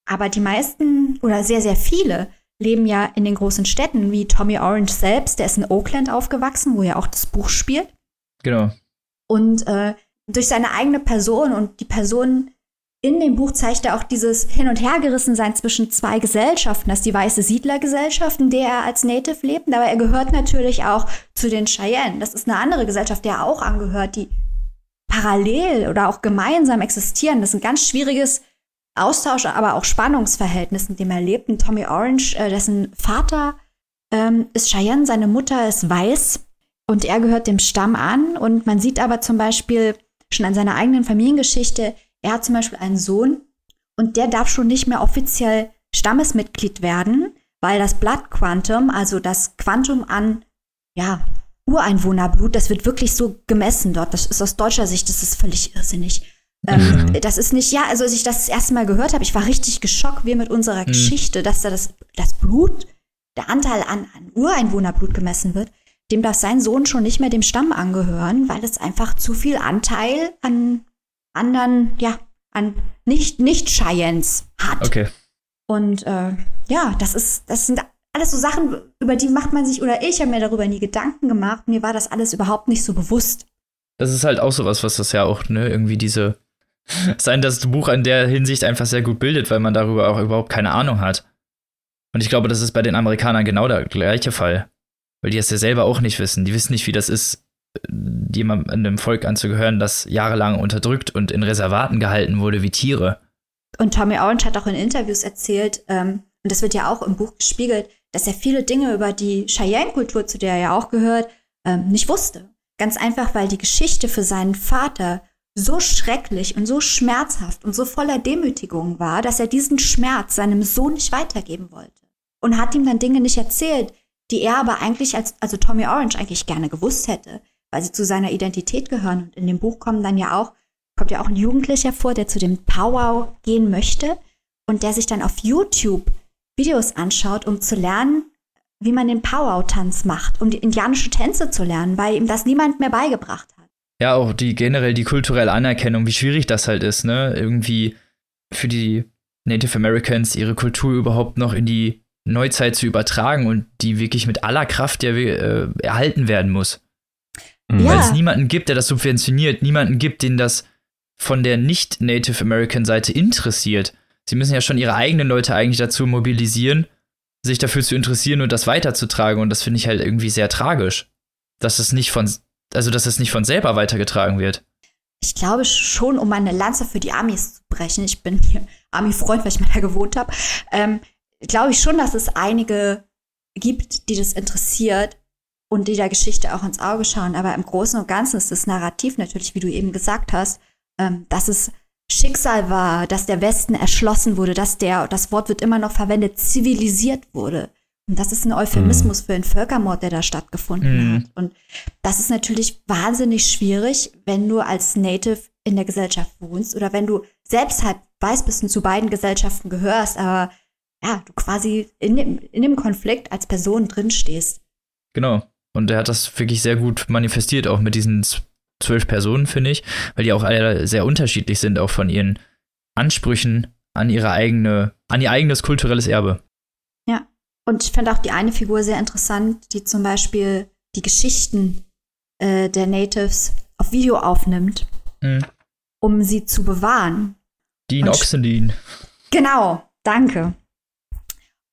Aber die meisten oder sehr, sehr viele leben ja in den großen Städten, wie Tommy Orange selbst, der ist in Oakland aufgewachsen, wo ja auch das Buch spielt. Genau. Und äh, durch seine eigene Person und die Person in dem Buch zeigt er auch dieses Hin- und Hergerissensein zwischen zwei Gesellschaften. Das ist die weiße Siedlergesellschaft, in der er als Native lebt, aber er gehört natürlich auch zu den Cheyenne. Das ist eine andere Gesellschaft, der er auch angehört, die parallel oder auch gemeinsam existieren. Das ist ein ganz schwieriges Austausch, aber auch Spannungsverhältnis, in dem er lebt. Und Tommy Orange, äh, dessen Vater ähm, ist Cheyenne, seine Mutter ist weiß und er gehört dem Stamm an. Und man sieht aber zum Beispiel schon an seiner eigenen Familiengeschichte, er hat zum Beispiel einen Sohn und der darf schon nicht mehr offiziell Stammesmitglied werden, weil das Blood Quantum, also das Quantum an ja, Ureinwohnerblut, das wird wirklich so gemessen dort. Das ist aus deutscher Sicht, das ist völlig irrsinnig. Ähm, mhm. das ist nicht, ja, also als ich das das erste Mal gehört habe, ich war richtig geschockt, wie mit unserer mhm. Geschichte, dass da das, das Blut, der Anteil an, an Ureinwohnerblut gemessen wird. Dem darf sein Sohn schon nicht mehr dem Stamm angehören, weil es einfach zu viel Anteil an anderen, ja, an nicht, nicht Cheyennes hat. Okay. Und äh, ja, das ist, das sind alles so Sachen, über die macht man sich, oder ich habe mir darüber nie Gedanken gemacht. Mir war das alles überhaupt nicht so bewusst. Das ist halt auch sowas, was das ja auch, ne, irgendwie diese, *laughs* sein, dass das Buch in der Hinsicht einfach sehr gut bildet, weil man darüber auch überhaupt keine Ahnung hat. Und ich glaube, das ist bei den Amerikanern genau der gleiche Fall. Weil die es ja selber auch nicht wissen. Die wissen nicht, wie das ist, jemandem Volk anzugehören, das jahrelang unterdrückt und in Reservaten gehalten wurde wie Tiere. Und Tommy Orange hat auch in Interviews erzählt, ähm, und das wird ja auch im Buch gespiegelt, dass er viele Dinge über die Cheyenne-Kultur, zu der er ja auch gehört, ähm, nicht wusste. Ganz einfach, weil die Geschichte für seinen Vater so schrecklich und so schmerzhaft und so voller Demütigung war, dass er diesen Schmerz seinem Sohn nicht weitergeben wollte. Und hat ihm dann Dinge nicht erzählt, die er aber eigentlich als, also Tommy Orange eigentlich gerne gewusst hätte weil sie zu seiner Identität gehören. Und in dem Buch kommen dann ja auch, kommt ja auch ein Jugendlicher vor, der zu dem Powwow gehen möchte und der sich dann auf YouTube Videos anschaut, um zu lernen, wie man den Powwow-Tanz macht, um die indianische Tänze zu lernen, weil ihm das niemand mehr beigebracht hat. Ja, auch die generell die kulturelle Anerkennung, wie schwierig das halt ist, ne? Irgendwie für die Native Americans ihre Kultur überhaupt noch in die Neuzeit zu übertragen und die wirklich mit aller Kraft ja, äh, erhalten werden muss. Mhm. Ja. Weil es niemanden gibt, der das subventioniert, niemanden gibt, den das von der nicht-Native American Seite interessiert. Sie müssen ja schon ihre eigenen Leute eigentlich dazu mobilisieren, sich dafür zu interessieren und das weiterzutragen. Und das finde ich halt irgendwie sehr tragisch, dass es nicht von, also dass es nicht von selber weitergetragen wird. Ich glaube schon, um meine Lanze für die Amis zu brechen, ich bin hier Ami-Freund, weil ich mal da gewohnt habe, ähm, glaube ich schon, dass es einige gibt, die das interessiert, und die der Geschichte auch ins Auge schauen. Aber im Großen und Ganzen ist das Narrativ natürlich, wie du eben gesagt hast, ähm, dass es Schicksal war, dass der Westen erschlossen wurde, dass der, das Wort wird immer noch verwendet, zivilisiert wurde. Und das ist ein Euphemismus mhm. für einen Völkermord, der da stattgefunden mhm. hat. Und das ist natürlich wahnsinnig schwierig, wenn du als Native in der Gesellschaft wohnst oder wenn du selbst halt weiß bist und zu beiden Gesellschaften gehörst, aber ja, du quasi in dem, in dem Konflikt als Person drinstehst. Genau. Und er hat das wirklich sehr gut manifestiert, auch mit diesen zwölf Personen, finde ich, weil die auch alle sehr unterschiedlich sind, auch von ihren Ansprüchen an ihre eigene, an ihr eigenes kulturelles Erbe. Ja. Und ich fand auch die eine Figur sehr interessant, die zum Beispiel die Geschichten äh, der Natives auf Video aufnimmt, mhm. um sie zu bewahren. Dean Oxendine. Genau, danke.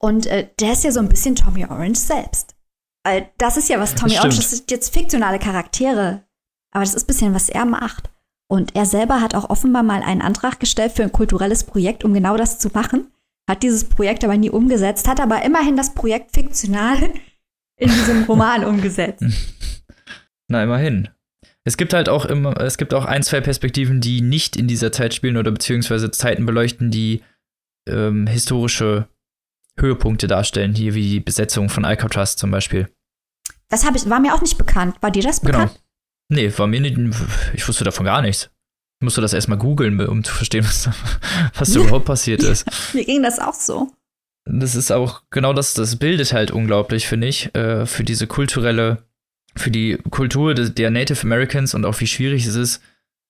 Und äh, der ist ja so ein bisschen Tommy Orange selbst. Weil das ist ja, was Tommy Orange, das sind jetzt fiktionale Charaktere. Aber das ist ein bisschen, was er macht. Und er selber hat auch offenbar mal einen Antrag gestellt für ein kulturelles Projekt, um genau das zu machen. Hat dieses Projekt aber nie umgesetzt, hat aber immerhin das Projekt fiktional *laughs* in diesem Roman umgesetzt. *laughs* Na, immerhin. Es gibt halt auch immer, es gibt auch ein, zwei Perspektiven, die nicht in dieser Zeit spielen oder beziehungsweise Zeiten beleuchten, die ähm, historische Höhepunkte darstellen, hier wie die Besetzung von Alcatraz zum Beispiel. Das ich, war mir auch nicht bekannt. War dir das genau. bekannt? Genau. Nee, war mir nicht, ich wusste davon gar nichts. Ich musste das erstmal googeln, um zu verstehen, was, was da *laughs* überhaupt passiert ist. mir ging das auch so. Das ist auch genau das, das bildet halt unglaublich, finde ich, äh, für diese kulturelle, für die Kultur der Native Americans und auch wie schwierig es ist,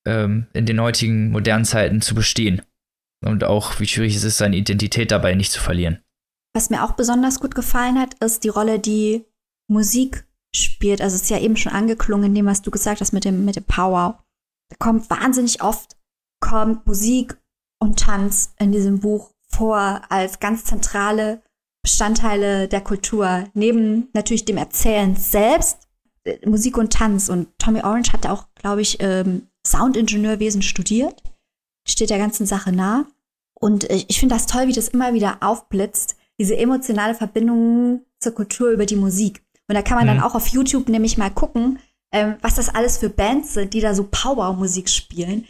ähm, in den heutigen modernen Zeiten zu bestehen. Und auch wie schwierig es ist, seine Identität dabei nicht zu verlieren. Was mir auch besonders gut gefallen hat, ist die Rolle, die Musik spielt. Also es ist ja eben schon angeklungen in dem, was du gesagt hast mit dem, mit dem Power. Da kommt wahnsinnig oft kommt Musik und Tanz in diesem Buch vor als ganz zentrale Bestandteile der Kultur. Neben natürlich dem Erzählen selbst, äh, Musik und Tanz. Und Tommy Orange hat auch, glaube ich, ähm, Soundingenieurwesen studiert. Steht der ganzen Sache nah. Und ich, ich finde das toll, wie das immer wieder aufblitzt, diese emotionale Verbindung zur Kultur über die Musik. Und da kann man mhm. dann auch auf YouTube nämlich mal gucken, ähm, was das alles für Bands sind, die da so Power-Musik spielen.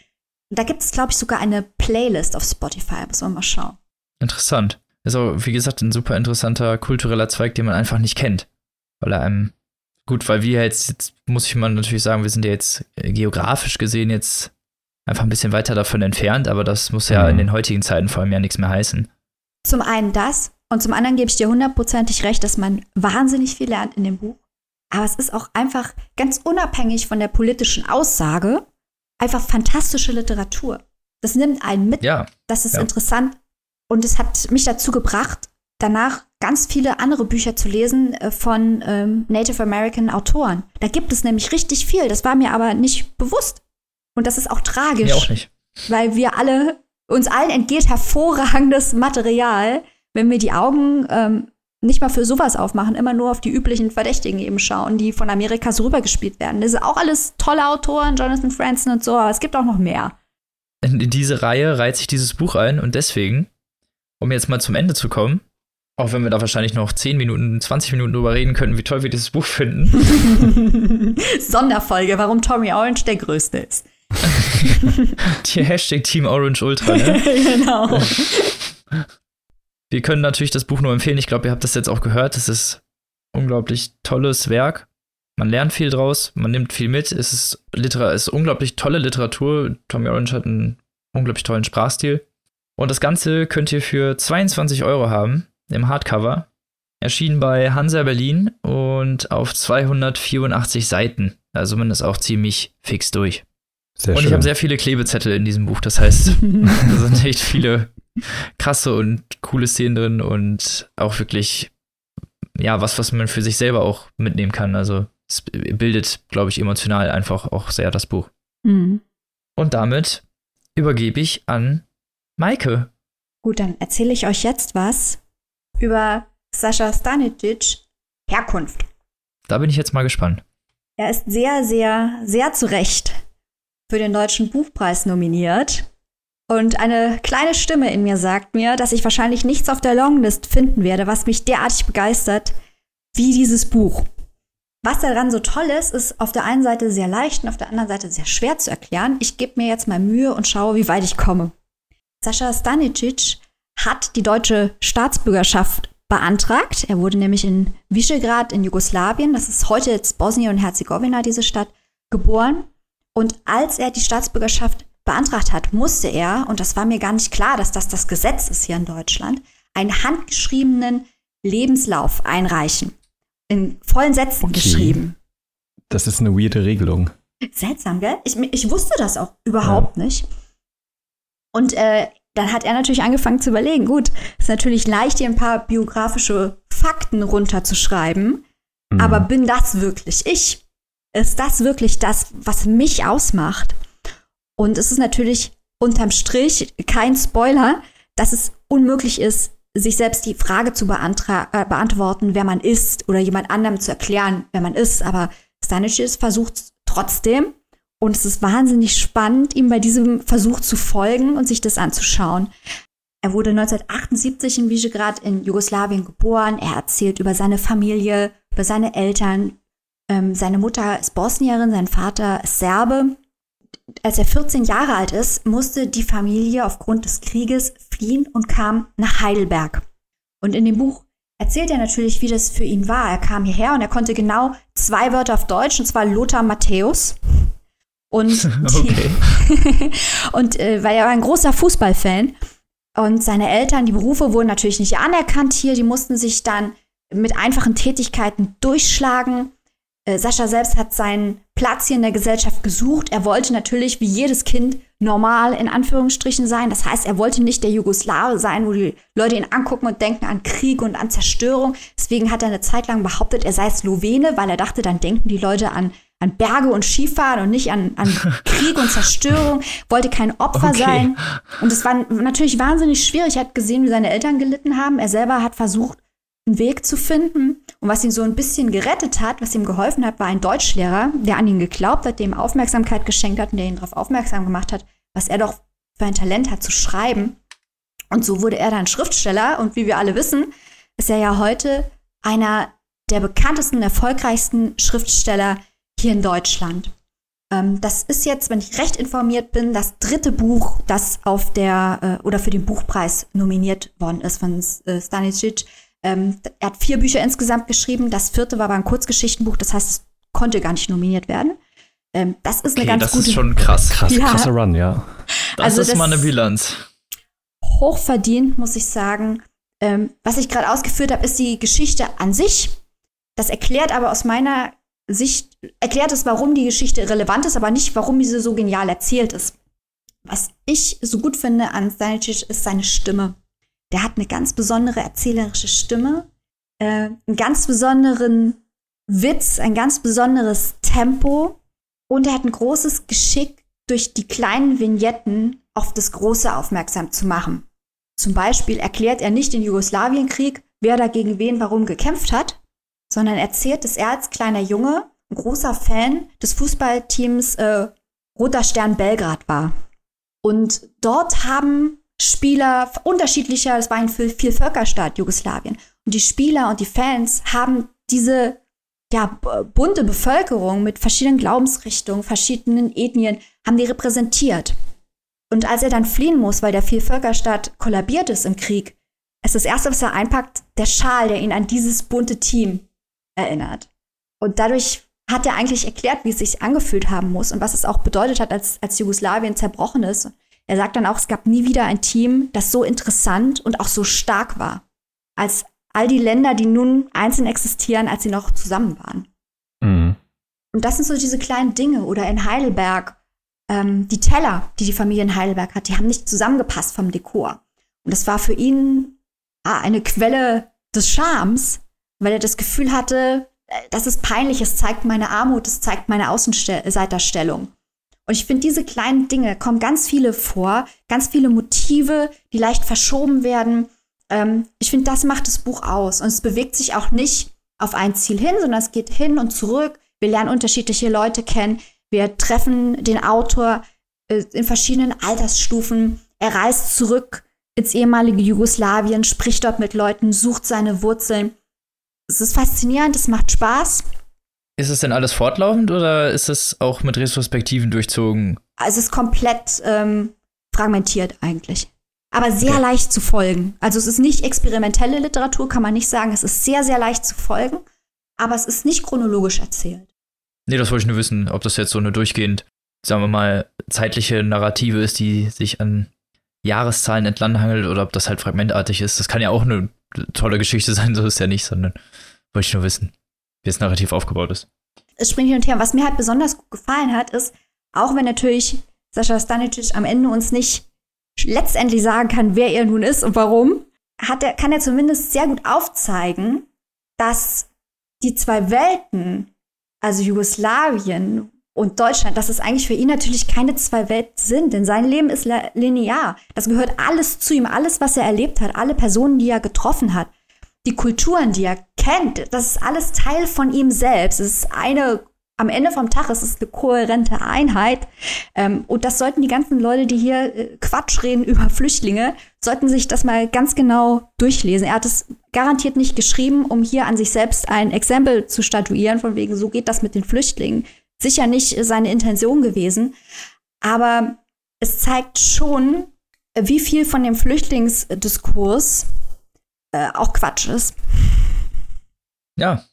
Und da gibt es, glaube ich, sogar eine Playlist auf Spotify. Muss man mal schauen. Interessant. Also, wie gesagt, ein super interessanter kultureller Zweig, den man einfach nicht kennt. Weil er einem, gut, weil wir jetzt, jetzt muss ich mal natürlich sagen, wir sind ja jetzt äh, geografisch gesehen jetzt einfach ein bisschen weiter davon entfernt, aber das muss ja mhm. in den heutigen Zeiten vor allem ja nichts mehr heißen. Zum einen das und zum anderen gebe ich dir hundertprozentig recht, dass man wahnsinnig viel lernt in dem Buch. Aber es ist auch einfach ganz unabhängig von der politischen Aussage einfach fantastische Literatur. Das nimmt einen mit. Ja. Das ist ja. interessant. Und es hat mich dazu gebracht, danach ganz viele andere Bücher zu lesen äh, von ähm, Native American Autoren. Da gibt es nämlich richtig viel. Das war mir aber nicht bewusst. Und das ist auch tragisch. Mir auch nicht. Weil wir alle, uns allen entgeht hervorragendes Material, wenn wir die Augen ähm, nicht mal für sowas aufmachen, immer nur auf die üblichen Verdächtigen eben schauen, die von Amerika so rübergespielt werden. Das sind auch alles tolle Autoren, Jonathan Franzen und so, aber es gibt auch noch mehr. In diese Reihe reiht sich dieses Buch ein und deswegen, um jetzt mal zum Ende zu kommen, auch wenn wir da wahrscheinlich noch 10 Minuten, 20 Minuten drüber reden könnten, wie toll wir dieses Buch finden. *laughs* Sonderfolge, warum Tommy Orange der Größte ist. *laughs* Die Hashtag Team Orange Ultra, ne? *laughs* genau. Wir können natürlich das Buch nur empfehlen. Ich glaube, ihr habt das jetzt auch gehört. Es ist unglaublich tolles Werk. Man lernt viel draus, man nimmt viel mit. Es ist, Liter es ist unglaublich tolle Literatur. Tommy Orange hat einen unglaublich tollen Sprachstil. Und das Ganze könnt ihr für 22 Euro haben im Hardcover. Erschienen bei Hansa Berlin und auf 284 Seiten. Also man ist auch ziemlich fix durch. Sehr und schön. ich habe sehr viele Klebezettel in diesem Buch. Das heißt, *laughs* da sind echt viele krasse und coole Szenen drin und auch wirklich, ja, was, was man für sich selber auch mitnehmen kann. Also es bildet, glaube ich, emotional einfach auch sehr das Buch. Mhm. Und damit übergebe ich an Maike. Gut, dann erzähle ich euch jetzt was über Sascha Stanicic Herkunft. Da bin ich jetzt mal gespannt. Er ist sehr, sehr, sehr zu Recht für den Deutschen Buchpreis nominiert. Und eine kleine Stimme in mir sagt mir, dass ich wahrscheinlich nichts auf der Longlist finden werde, was mich derartig begeistert wie dieses Buch. Was daran so toll ist, ist auf der einen Seite sehr leicht und auf der anderen Seite sehr schwer zu erklären. Ich gebe mir jetzt mal Mühe und schaue, wie weit ich komme. Sascha Stanicic hat die deutsche Staatsbürgerschaft beantragt. Er wurde nämlich in Visegrad in Jugoslawien, das ist heute jetzt Bosnien und Herzegowina, diese Stadt, geboren. Und als er die Staatsbürgerschaft beantragt hat, musste er, und das war mir gar nicht klar, dass das das Gesetz ist hier in Deutschland, einen handgeschriebenen Lebenslauf einreichen. In vollen Sätzen okay. geschrieben. Das ist eine weirde Regelung. Seltsam, gell? Ich, ich wusste das auch überhaupt ja. nicht. Und äh, dann hat er natürlich angefangen zu überlegen, gut, ist natürlich leicht, hier ein paar biografische Fakten runterzuschreiben, mhm. aber bin das wirklich ich? Ist das wirklich das, was mich ausmacht? Und es ist natürlich unterm Strich kein Spoiler, dass es unmöglich ist, sich selbst die Frage zu äh, beantworten, wer man ist oder jemand anderem zu erklären, wer man ist. Aber Stanisic versucht trotzdem. Und es ist wahnsinnig spannend, ihm bei diesem Versuch zu folgen und sich das anzuschauen. Er wurde 1978 in Visegrad in Jugoslawien geboren. Er erzählt über seine Familie, über seine Eltern. Ähm, seine Mutter ist Bosnierin, sein Vater ist Serbe als er 14 Jahre alt ist, musste die Familie aufgrund des Krieges fliehen und kam nach Heidelberg. Und in dem Buch erzählt er natürlich, wie das für ihn war. Er kam hierher und er konnte genau zwei Wörter auf Deutsch, und zwar Lothar Matthäus. Und, *laughs* *laughs* und äh, weil er war ein großer Fußballfan. Und seine Eltern, die Berufe wurden natürlich nicht anerkannt hier. Die mussten sich dann mit einfachen Tätigkeiten durchschlagen. Äh, Sascha selbst hat seinen Platz hier in der Gesellschaft gesucht. Er wollte natürlich wie jedes Kind normal in Anführungsstrichen sein. Das heißt, er wollte nicht der Jugoslawe sein, wo die Leute ihn angucken und denken an Krieg und an Zerstörung. Deswegen hat er eine Zeit lang behauptet, er sei Slowene, weil er dachte, dann denken die Leute an, an Berge und Skifahren und nicht an, an *laughs* Krieg und Zerstörung, wollte kein Opfer okay. sein. Und es war natürlich wahnsinnig schwierig. Er hat gesehen, wie seine Eltern gelitten haben. Er selber hat versucht, einen Weg zu finden. Und was ihn so ein bisschen gerettet hat, was ihm geholfen hat, war ein Deutschlehrer, der an ihn geglaubt hat, dem Aufmerksamkeit geschenkt hat und der ihn darauf aufmerksam gemacht hat, was er doch für ein Talent hat zu schreiben. Und so wurde er dann Schriftsteller. Und wie wir alle wissen, ist er ja heute einer der bekanntesten erfolgreichsten Schriftsteller hier in Deutschland. Ähm, das ist jetzt, wenn ich recht informiert bin, das dritte Buch, das auf der äh, oder für den Buchpreis nominiert worden ist von äh, Stanisic. Ähm, er hat vier Bücher insgesamt geschrieben. Das vierte war aber ein Kurzgeschichtenbuch, das heißt, es konnte gar nicht nominiert werden. Ähm, das ist okay, eine ganz das gute. Das ist schon krass. Krass, ja. krasser Run, ja. Das also ist das mal eine Bilanz. Hochverdient, muss ich sagen. Ähm, was ich gerade ausgeführt habe, ist die Geschichte an sich. Das erklärt aber aus meiner Sicht, erklärt es, warum die Geschichte relevant ist, aber nicht, warum diese so genial erzählt ist. Was ich so gut finde an Stanicic ist seine Stimme. Der hat eine ganz besondere erzählerische Stimme, äh, einen ganz besonderen Witz, ein ganz besonderes Tempo und er hat ein großes Geschick, durch die kleinen Vignetten auf das Große aufmerksam zu machen. Zum Beispiel erklärt er nicht den Jugoslawienkrieg, wer dagegen wen warum gekämpft hat, sondern erzählt, dass er als kleiner Junge ein großer Fan des Fußballteams äh, Roter Stern Belgrad war. Und dort haben Spieler unterschiedlicher, das war ein Vielvölkerstaat Jugoslawien, und die Spieler und die Fans haben diese ja, bunte Bevölkerung mit verschiedenen Glaubensrichtungen, verschiedenen Ethnien, haben die repräsentiert. Und als er dann fliehen muss, weil der Vielvölkerstaat kollabiert ist im Krieg, ist das Erste, was er einpackt, der Schal, der ihn an dieses bunte Team erinnert. Und dadurch hat er eigentlich erklärt, wie es sich angefühlt haben muss und was es auch bedeutet hat, als, als Jugoslawien zerbrochen ist. Er sagt dann auch, es gab nie wieder ein Team, das so interessant und auch so stark war, als all die Länder, die nun einzeln existieren, als sie noch zusammen waren. Mhm. Und das sind so diese kleinen Dinge. Oder in Heidelberg, ähm, die Teller, die die Familie in Heidelberg hat, die haben nicht zusammengepasst vom Dekor. Und das war für ihn ah, eine Quelle des Charmes, weil er das Gefühl hatte, äh, das ist peinlich, es zeigt meine Armut, es zeigt meine Außenseiterstellung. Und ich finde, diese kleinen Dinge kommen ganz viele vor, ganz viele Motive, die leicht verschoben werden. Ähm, ich finde, das macht das Buch aus. Und es bewegt sich auch nicht auf ein Ziel hin, sondern es geht hin und zurück. Wir lernen unterschiedliche Leute kennen. Wir treffen den Autor äh, in verschiedenen Altersstufen. Er reist zurück ins ehemalige Jugoslawien, spricht dort mit Leuten, sucht seine Wurzeln es ist faszinierend, es macht Spaß. Ist es denn alles fortlaufend oder ist es auch mit Retrospektiven durchzogen? Also es ist komplett ähm, fragmentiert eigentlich. Aber sehr okay. leicht zu folgen. Also es ist nicht experimentelle Literatur, kann man nicht sagen. Es ist sehr, sehr leicht zu folgen, aber es ist nicht chronologisch erzählt. Nee, das wollte ich nur wissen, ob das jetzt so eine durchgehend, sagen wir mal, zeitliche Narrative ist, die sich an Jahreszahlen entlanghangelt oder ob das halt fragmentartig ist. Das kann ja auch eine tolle Geschichte *laughs* sein, so ist ja nicht, sondern wollte ich nur wissen, wie das Narrativ aufgebaut ist. Es springt hin und her. Was mir halt besonders gut gefallen hat, ist, auch wenn natürlich Sascha Stanicic am Ende uns nicht letztendlich sagen kann, wer er nun ist und warum, hat er, kann er zumindest sehr gut aufzeigen, dass die zwei Welten, also Jugoslawien und Deutschland, dass es eigentlich für ihn natürlich keine zwei Welten sind, denn sein Leben ist linear. Das gehört alles zu ihm, alles, was er erlebt hat, alle Personen, die er getroffen hat, die Kulturen, die er kennt, das ist alles Teil von ihm selbst. Es ist eine, am Ende vom Tag ist es eine kohärente Einheit. Ähm, und das sollten die ganzen Leute, die hier äh, Quatsch reden *laughs* über Flüchtlinge, sollten sich das mal ganz genau durchlesen. Er hat es garantiert nicht geschrieben, um hier an sich selbst ein Exempel zu statuieren, von wegen, so geht das mit den Flüchtlingen sicher nicht seine Intention gewesen. Aber es zeigt schon, wie viel von dem Flüchtlingsdiskurs äh, auch Quatsch ist. Ja,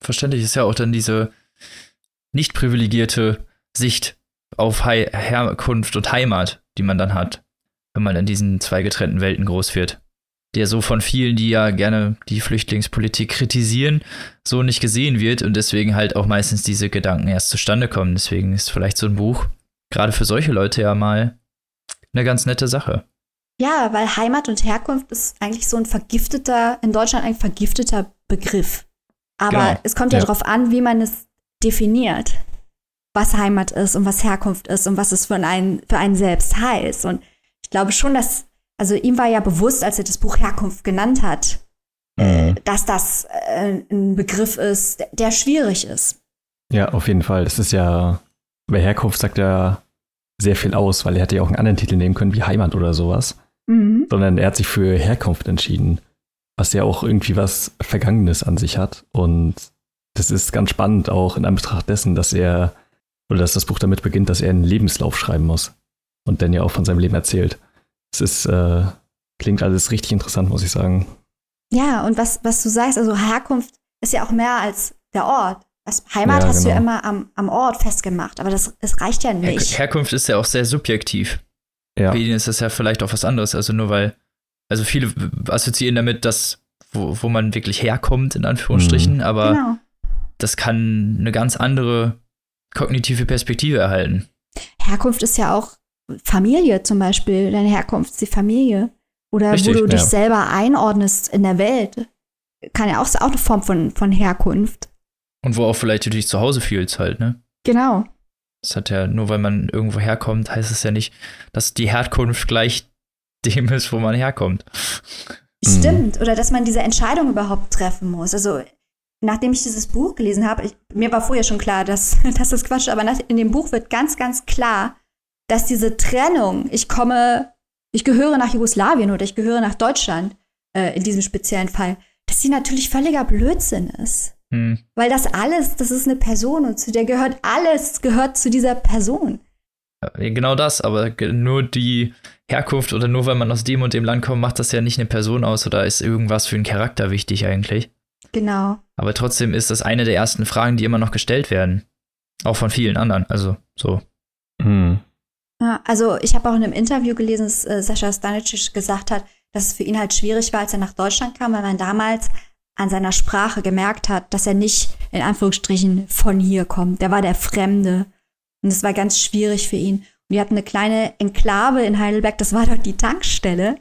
verständlich ist ja auch dann diese nicht privilegierte Sicht auf He Herkunft und Heimat, die man dann hat, wenn man in diesen zwei getrennten Welten groß wird der so von vielen, die ja gerne die Flüchtlingspolitik kritisieren, so nicht gesehen wird und deswegen halt auch meistens diese Gedanken erst zustande kommen. Deswegen ist vielleicht so ein Buch gerade für solche Leute ja mal eine ganz nette Sache. Ja, weil Heimat und Herkunft ist eigentlich so ein vergifteter, in Deutschland ein vergifteter Begriff. Aber genau. es kommt ja, ja darauf an, wie man es definiert. was Heimat ist und was Herkunft ist und was es für einen, für einen selbst heißt. Und ich glaube schon, dass, also ihm war ja bewusst, als er das Buch Herkunft genannt hat, mhm. dass das äh, ein Begriff ist, der, der schwierig ist. Ja, auf jeden Fall. Das ist ja, bei Herkunft sagt er sehr viel aus, weil er hätte ja auch einen anderen Titel nehmen können, wie Heimat oder sowas. Mhm. Sondern er hat sich für Herkunft entschieden, was ja auch irgendwie was Vergangenes an sich hat. Und das ist ganz spannend auch in Anbetracht dessen, dass er, oder dass das Buch damit beginnt, dass er einen Lebenslauf schreiben muss und dann ja auch von seinem Leben erzählt. Es ist, äh, klingt alles richtig interessant, muss ich sagen. Ja, und was, was du sagst, also Herkunft ist ja auch mehr als der Ort. Das Heimat ja, hast genau. du ja immer am, am Ort festgemacht, aber das, das reicht ja nicht. Her Herkunft ist ja auch sehr subjektiv. Ja. Für ihn ist das ja vielleicht auch was anderes. Also nur weil, also viele assoziieren damit, dass, wo, wo man wirklich herkommt, in Anführungsstrichen, mhm. aber genau. das kann eine ganz andere kognitive Perspektive erhalten. Herkunft ist ja auch Familie zum Beispiel. Deine Herkunft ist die Familie. Oder Richtig, wo du ja. dich selber einordnest in der Welt. Kann ja auch, auch eine Form von, von Herkunft. Und wo auch vielleicht du dich zu Hause fühlst halt, ne? Genau. Das hat ja, nur weil man irgendwo herkommt, heißt es ja nicht, dass die Herkunft gleich *laughs* dem ist, wo man herkommt. Stimmt. Oder dass man diese Entscheidung überhaupt treffen muss. Also, nachdem ich dieses Buch gelesen habe, ich, mir war vorher schon klar, dass, *laughs* dass das Quatsch ist, aber nach, in dem Buch wird ganz, ganz klar, dass diese Trennung, ich komme, ich gehöre nach Jugoslawien oder ich gehöre nach Deutschland, äh, in diesem speziellen Fall, dass sie natürlich völliger Blödsinn ist. Hm. Weil das alles, das ist eine Person und zu der gehört alles, gehört zu dieser Person. Genau das, aber nur die Herkunft oder nur weil man aus dem und dem Land kommt, macht das ja nicht eine Person aus oder ist irgendwas für einen Charakter wichtig eigentlich. Genau. Aber trotzdem ist das eine der ersten Fragen, die immer noch gestellt werden. Auch von vielen anderen, also so. Hm. Ja, also ich habe auch in einem Interview gelesen, dass äh, Sascha Stanicic gesagt hat, dass es für ihn halt schwierig war, als er nach Deutschland kam, weil man damals an seiner Sprache gemerkt hat, dass er nicht in Anführungsstrichen von hier kommt. Der war der Fremde. Und es war ganz schwierig für ihn. Und die hatten eine kleine Enklave in Heidelberg, das war dort die Tankstelle.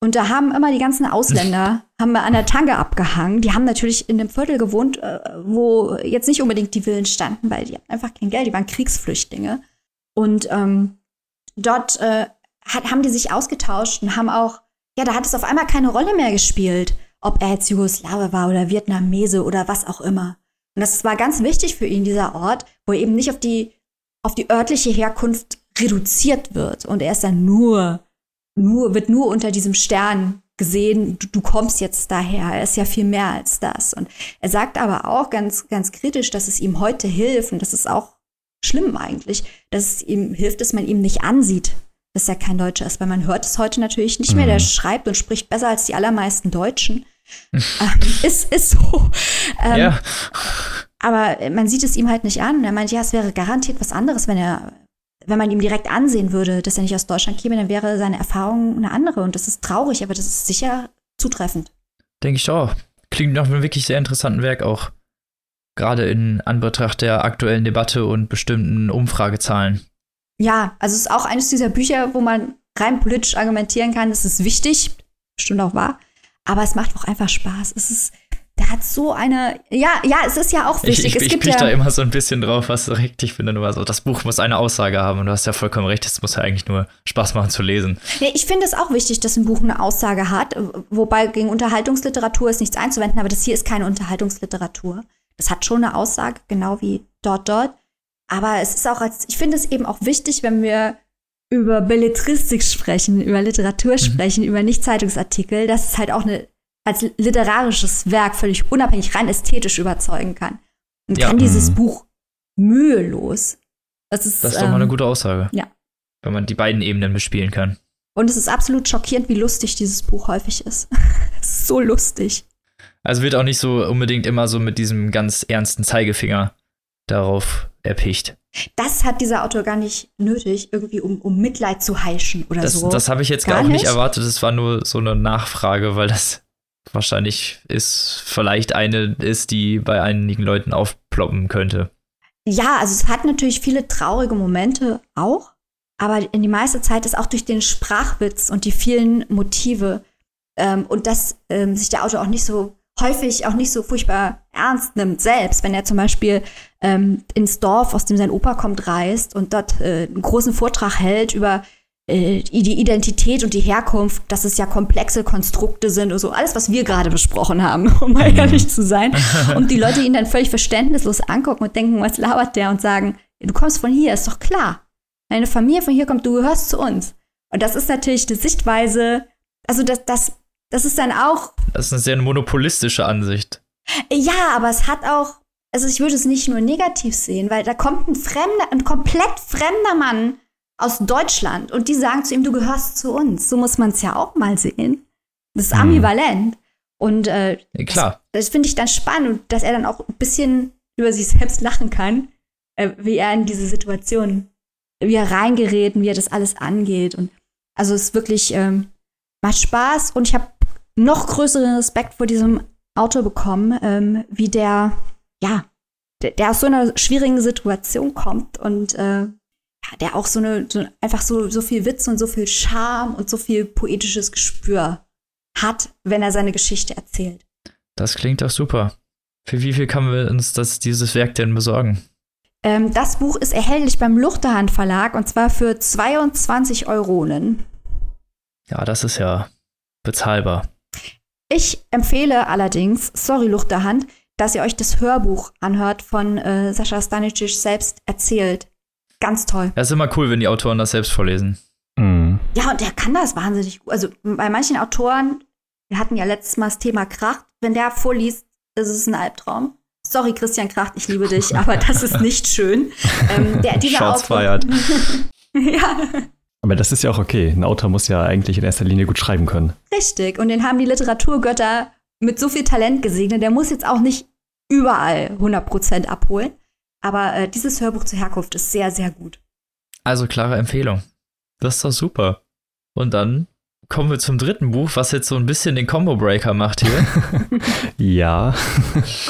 Und da haben immer die ganzen Ausländer, *laughs* haben wir an der Tanke abgehangen. Die haben natürlich in einem Viertel gewohnt, äh, wo jetzt nicht unbedingt die Villen standen, weil die hatten einfach kein Geld, die waren Kriegsflüchtlinge. Und ähm, dort äh, hat, haben die sich ausgetauscht und haben auch, ja, da hat es auf einmal keine Rolle mehr gespielt ob er jetzt Jugoslawe war oder Vietnamese oder was auch immer. Und das war ganz wichtig für ihn, dieser Ort, wo er eben nicht auf die, auf die örtliche Herkunft reduziert wird. Und er ist dann nur, nur, wird nur unter diesem Stern gesehen, du, du kommst jetzt daher. Er ist ja viel mehr als das. Und er sagt aber auch ganz, ganz kritisch, dass es ihm heute hilft, und das ist auch schlimm eigentlich, dass es ihm hilft, dass man ihm nicht ansieht, dass er kein Deutscher ist, weil man hört es heute natürlich nicht mehr. Der mhm. schreibt und spricht besser als die allermeisten Deutschen. *laughs* ähm, ist, ist so. Ähm, ja. Aber man sieht es ihm halt nicht an. Er meint, ja, es wäre garantiert was anderes, wenn er, wenn man ihm direkt ansehen würde, dass er nicht aus Deutschland käme, dann wäre seine Erfahrung eine andere. Und das ist traurig, aber das ist sicher zutreffend. Denke ich auch. Klingt nach einem wirklich sehr interessanten Werk auch. Gerade in Anbetracht der aktuellen Debatte und bestimmten Umfragezahlen. Ja, also es ist auch eines dieser Bücher, wo man rein politisch argumentieren kann, das ist wichtig, bestimmt auch wahr, aber es macht auch einfach Spaß. Es ist, der hat so eine, ja, ja, es ist ja auch wichtig. Ich, ich, es gibt ich ja, da immer so ein bisschen drauf, was ich richtig finde. Nur so, das Buch muss eine Aussage haben und du hast ja vollkommen recht, es muss ja eigentlich nur Spaß machen zu lesen. Ja, ich finde es auch wichtig, dass ein Buch eine Aussage hat, wobei gegen Unterhaltungsliteratur ist nichts einzuwenden, aber das hier ist keine Unterhaltungsliteratur. Das hat schon eine Aussage, genau wie dort, dort. Aber es ist auch als, ich finde es eben auch wichtig, wenn wir über Belletristik sprechen, über Literatur mhm. sprechen, über Nicht-Zeitungsartikel, dass es halt auch eine, als literarisches Werk völlig unabhängig, rein ästhetisch überzeugen kann. Und ja. kann dieses mhm. Buch mühelos. Das ist, das ist doch mal eine ähm, gute Aussage. Ja. Wenn man die beiden Ebenen bespielen kann. Und es ist absolut schockierend, wie lustig dieses Buch häufig ist *laughs* so lustig. Also wird auch nicht so unbedingt immer so mit diesem ganz ernsten Zeigefinger darauf erpicht. Das hat dieser Autor gar nicht nötig, irgendwie um, um Mitleid zu heischen oder das, so. Das habe ich jetzt gar auch nicht? nicht erwartet. Das war nur so eine Nachfrage, weil das wahrscheinlich ist vielleicht eine ist, die bei einigen Leuten aufploppen könnte. Ja, also es hat natürlich viele traurige Momente auch, aber in die meiste Zeit ist auch durch den Sprachwitz und die vielen Motive ähm, und dass ähm, sich der Autor auch nicht so häufig auch nicht so furchtbar ernst nimmt selbst, wenn er zum Beispiel ähm, ins Dorf, aus dem sein Opa kommt, reist und dort äh, einen großen Vortrag hält über äh, die Identität und die Herkunft, dass es ja komplexe Konstrukte sind und so. Alles, was wir gerade besprochen haben, *laughs* um mal mhm. ehrlich zu sein. *laughs* Und die Leute ihn dann völlig verständnislos angucken und denken, was labert der und sagen, du kommst von hier, ist doch klar. Deine Familie von hier kommt, du gehörst zu uns. Und das ist natürlich die Sichtweise, also das, das, das ist dann auch. Das ist eine sehr monopolistische Ansicht. Ja, aber es hat auch, also ich würde es nicht nur negativ sehen, weil da kommt ein fremder, ein komplett fremder Mann aus Deutschland und die sagen zu ihm, du gehörst zu uns. So muss man es ja auch mal sehen. Das ist hm. ambivalent. Und äh, ja, klar. das, das finde ich dann spannend, dass er dann auch ein bisschen über sich selbst lachen kann, äh, wie er in diese Situation, wie er reingerät und wie er das alles angeht. Und also es ist wirklich ähm, macht Spaß und ich habe noch größeren Respekt vor diesem Autor bekommen, ähm, wie der, ja, der, der, aus so einer schwierigen Situation kommt und äh, der auch so eine, so, einfach so, so viel Witz und so viel Charme und so viel poetisches Gespür hat, wenn er seine Geschichte erzählt. Das klingt doch super. Für wie viel können wir uns das, dieses Werk denn besorgen? Ähm, das Buch ist erhältlich beim Luchterhand Verlag und zwar für 22 Euronen. Ja, das ist ja bezahlbar. Ich empfehle allerdings, sorry Luchterhand, dass ihr euch das Hörbuch anhört von äh, Sascha Stanicic selbst erzählt. Ganz toll. Es ist immer cool, wenn die Autoren das selbst vorlesen. Mhm. Ja, und der kann das wahnsinnig gut. Also bei manchen Autoren, wir hatten ja letztes Mal das Thema Kracht, wenn der vorliest, ist es ein Albtraum. Sorry, Christian Kracht, ich liebe dich, *laughs* aber das ist nicht schön. Ähm, der, dieser feiert. *laughs* ja. Aber das ist ja auch okay. Ein Autor muss ja eigentlich in erster Linie gut schreiben können. Richtig. Und den haben die Literaturgötter mit so viel Talent gesegnet. Der muss jetzt auch nicht überall 100% abholen. Aber äh, dieses Hörbuch zur Herkunft ist sehr, sehr gut. Also klare Empfehlung. Das ist doch super. Und dann kommen wir zum dritten Buch, was jetzt so ein bisschen den Combo Breaker macht hier. *laughs* ja.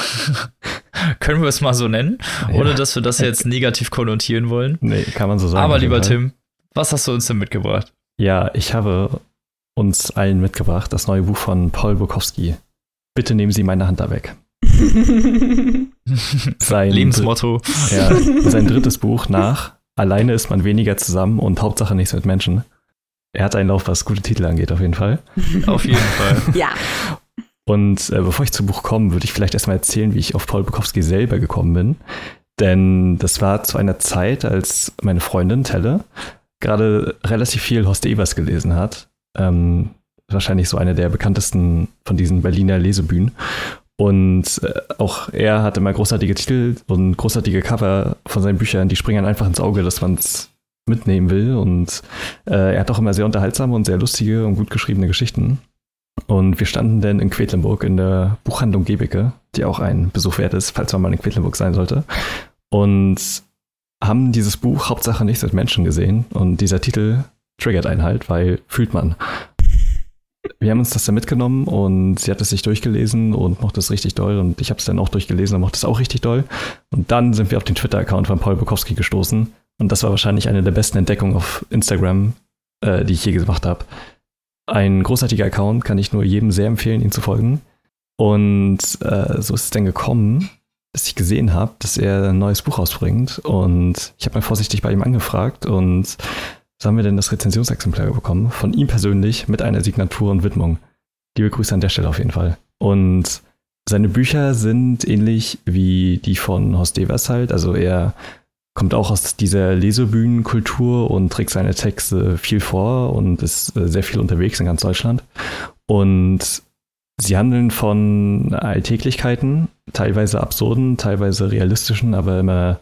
*laughs* Können wir es mal so nennen, ohne dass wir das jetzt negativ konnotieren wollen. Nee, kann man so sagen. Aber lieber Tim, was hast du uns denn mitgebracht? Ja, ich habe uns allen mitgebracht das neue Buch von Paul Bukowski. Bitte nehmen Sie meine Hand da weg. *laughs* sein Lebensmotto. Ja, sein drittes Buch nach Alleine ist man weniger zusammen und Hauptsache nichts mit Menschen. Er hat einen Lauf, was gute Titel angeht, auf jeden Fall. auf jeden Fall. ja. Und äh, bevor ich zum Buch komme, würde ich vielleicht erstmal erzählen, wie ich auf Paul Bukowski selber gekommen bin. Denn das war zu einer Zeit, als meine Freundin Telle gerade relativ viel Horst Evers gelesen hat. Ähm, wahrscheinlich so eine der bekanntesten von diesen Berliner Lesebühnen. Und äh, auch er hat immer großartige Titel und großartige Cover von seinen Büchern, die springen einfach ins Auge, dass man es mitnehmen will. Und äh, er hat auch immer sehr unterhaltsame und sehr lustige und gut geschriebene Geschichten. Und wir standen dann in Quedlinburg in der Buchhandlung Gebeke, die auch ein Besuch wert ist, falls man mal in Quedlinburg sein sollte. Und haben dieses Buch Hauptsache nichts mit Menschen gesehen. Und dieser Titel triggert einen halt, weil fühlt man wir haben uns das dann mitgenommen und sie hat es sich durchgelesen und mochte es richtig doll und ich habe es dann auch durchgelesen und mochte es auch richtig doll. Und dann sind wir auf den Twitter-Account von Paul Bukowski gestoßen und das war wahrscheinlich eine der besten Entdeckungen auf Instagram, äh, die ich je gemacht habe. Ein großartiger Account, kann ich nur jedem sehr empfehlen, ihn zu folgen. Und äh, so ist es dann gekommen, dass ich gesehen habe, dass er ein neues Buch rausbringt und ich habe mal vorsichtig bei ihm angefragt und so haben wir denn das Rezensionsexemplar bekommen, von ihm persönlich mit einer Signatur und Widmung. Liebe Grüße an der Stelle auf jeden Fall. Und seine Bücher sind ähnlich wie die von Horst Devers halt. Also er kommt auch aus dieser Lesebühnenkultur und trägt seine Texte viel vor und ist äh, sehr viel unterwegs in ganz Deutschland. Und sie handeln von Alltäglichkeiten, teilweise absurden, teilweise realistischen, aber immer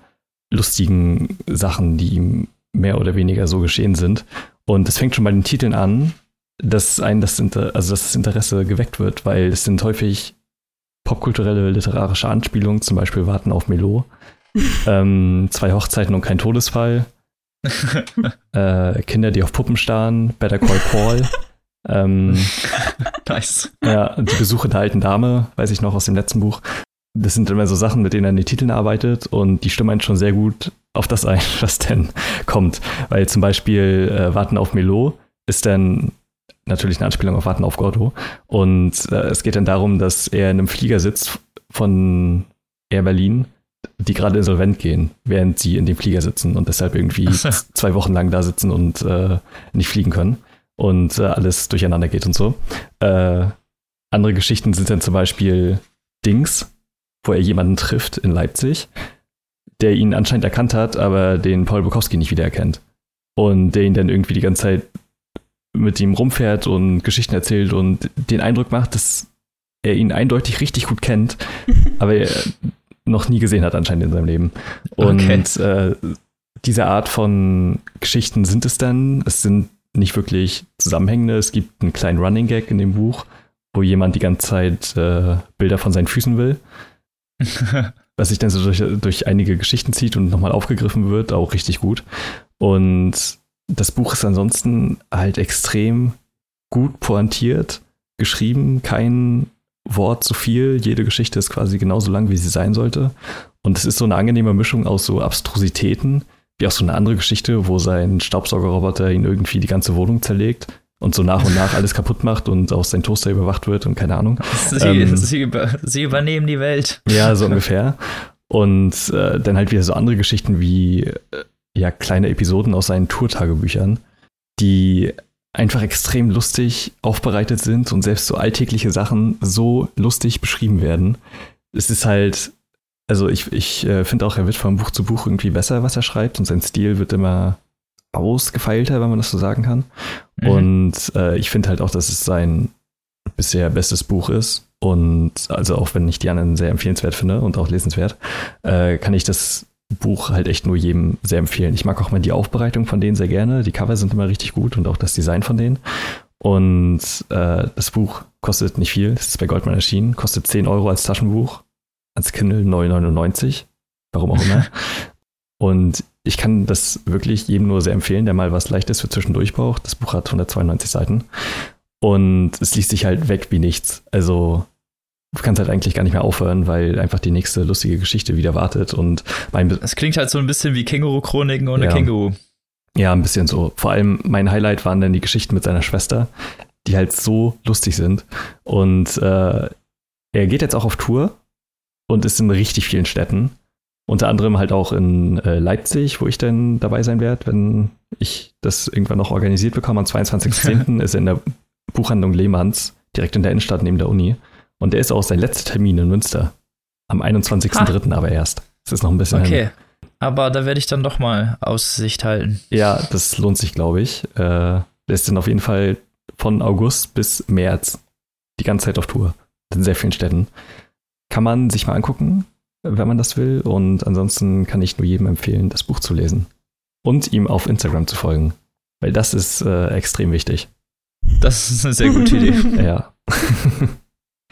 lustigen Sachen, die ihm mehr oder weniger so geschehen sind. Und es fängt schon bei den Titeln an, dass ein das, Inter also dass das Interesse geweckt wird, weil es sind häufig popkulturelle literarische Anspielungen, zum Beispiel Warten auf Melo, *laughs* ähm, zwei Hochzeiten und kein Todesfall, *laughs* äh, Kinder, die auf Puppen starren, Better Call Paul. ähm, *laughs* nice. Ja, die Besuche der alten Dame, weiß ich noch aus dem letzten Buch. Das sind immer so Sachen, mit denen er in den Titeln arbeitet und die stimmen einen schon sehr gut auf das ein, *laughs* was denn kommt. Weil zum Beispiel äh, Warten auf Melo ist dann natürlich eine Anspielung auf Warten auf Gordo. Und äh, es geht dann darum, dass er in einem Flieger sitzt von Air Berlin, die gerade insolvent gehen, während sie in dem Flieger sitzen und deshalb irgendwie zwei Wochen lang da sitzen und äh, nicht fliegen können und äh, alles durcheinander geht und so. Äh, andere Geschichten sind dann zum Beispiel Dings, wo er jemanden trifft in Leipzig, der ihn anscheinend erkannt hat, aber den Paul Bukowski nicht wiedererkennt. Und der ihn dann irgendwie die ganze Zeit mit ihm rumfährt und Geschichten erzählt und den Eindruck macht, dass er ihn eindeutig richtig gut kennt, *laughs* aber er noch nie gesehen hat anscheinend in seinem Leben. Und okay. äh, diese Art von Geschichten sind es dann. Es sind nicht wirklich zusammenhängende. Es gibt einen kleinen Running Gag in dem Buch, wo jemand die ganze Zeit äh, Bilder von seinen Füßen will. *laughs* was sich dann so durch, durch einige Geschichten zieht und nochmal aufgegriffen wird, auch richtig gut. Und das Buch ist ansonsten halt extrem gut pointiert, geschrieben, kein Wort zu viel. Jede Geschichte ist quasi genauso lang, wie sie sein sollte. Und es ist so eine angenehme Mischung aus so Abstrusitäten, wie auch so eine andere Geschichte, wo sein Staubsaugerroboter ihn irgendwie die ganze Wohnung zerlegt und so nach und nach *laughs* alles kaputt macht und auch sein Toaster überwacht wird und keine Ahnung. Sie, ähm, sie, über, sie übernehmen die Welt. Ja, so ungefähr. Und äh, dann halt wieder so andere Geschichten wie äh, ja kleine Episoden aus seinen Tourtagebüchern, die einfach extrem lustig aufbereitet sind und selbst so alltägliche Sachen so lustig beschrieben werden. Es ist halt, also ich, ich äh, finde auch, er wird von Buch zu Buch irgendwie besser, was er schreibt und sein Stil wird immer ausgefeilter, wenn man das so sagen kann. Mhm. Und äh, ich finde halt auch, dass es sein bisher bestes Buch ist. Und also auch wenn ich die anderen sehr empfehlenswert finde und auch lesenswert, äh, kann ich das Buch halt echt nur jedem sehr empfehlen. Ich mag auch mal die Aufbereitung von denen sehr gerne. Die Cover sind immer richtig gut und auch das Design von denen. Und äh, das Buch kostet nicht viel. Es ist bei Goldman erschienen. Kostet 10 Euro als Taschenbuch. Als Kindle 9,99. Warum auch immer. *laughs* und ich kann das wirklich jedem nur sehr empfehlen, der mal was Leichtes für zwischendurch braucht. Das Buch hat 192 Seiten. Und es liest sich halt weg wie nichts. Also du kannst halt eigentlich gar nicht mehr aufhören, weil einfach die nächste lustige Geschichte wieder wartet. Und mein Es klingt halt so ein bisschen wie Känguru-Chroniken ohne ja. Känguru. Ja, ein bisschen so. Vor allem mein Highlight waren dann die Geschichten mit seiner Schwester, die halt so lustig sind. Und äh, er geht jetzt auch auf Tour und ist in richtig vielen Städten. Unter anderem halt auch in äh, Leipzig, wo ich dann dabei sein werde, wenn ich das irgendwann noch organisiert bekomme. Am 22.10. *laughs* ist er in der Buchhandlung Lehmanns, direkt in der Innenstadt neben der Uni. Und der ist auch sein letzter Termin in Münster. Am 21.03. aber erst. Das ist noch ein bisschen. Okay. Hin. Aber da werde ich dann doch mal Aussicht halten. Ja, das lohnt sich, glaube ich. Äh, der ist dann auf jeden Fall von August bis März die ganze Zeit auf Tour. In sehr vielen Städten. Kann man sich mal angucken, wenn man das will. Und ansonsten kann ich nur jedem empfehlen, das Buch zu lesen. Und ihm auf Instagram zu folgen. Weil das ist äh, extrem wichtig. Das ist eine sehr gute Idee. *laughs* ja. *laughs*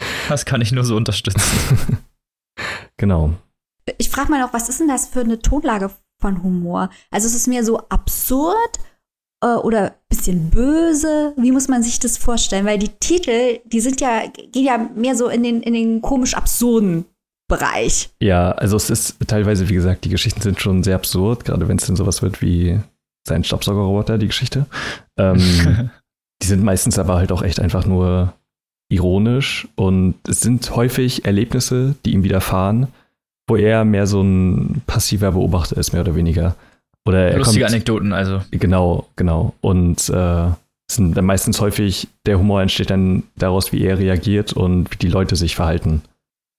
*laughs* Das kann ich nur so unterstützen. genau. Ich frage mal noch, was ist denn das für eine Tonlage von Humor? Also ist es mir so absurd äh, oder ein bisschen böse? Wie muss man sich das vorstellen? Weil die Titel, die sind ja, gehen ja mehr so in den, in den komisch absurden Bereich. Ja, also es ist teilweise, wie gesagt, die Geschichten sind schon sehr absurd, gerade wenn es dann sowas wird wie sein Staubsaugerroboter, die Geschichte. Ähm, *laughs* die sind meistens aber halt auch echt einfach nur ironisch und es sind häufig Erlebnisse, die ihm widerfahren, wo er mehr so ein passiver Beobachter ist, mehr oder weniger. Oder Lustige kommt, Anekdoten, also. Genau, genau. Und äh, sind dann meistens häufig, der Humor entsteht dann daraus, wie er reagiert und wie die Leute sich verhalten.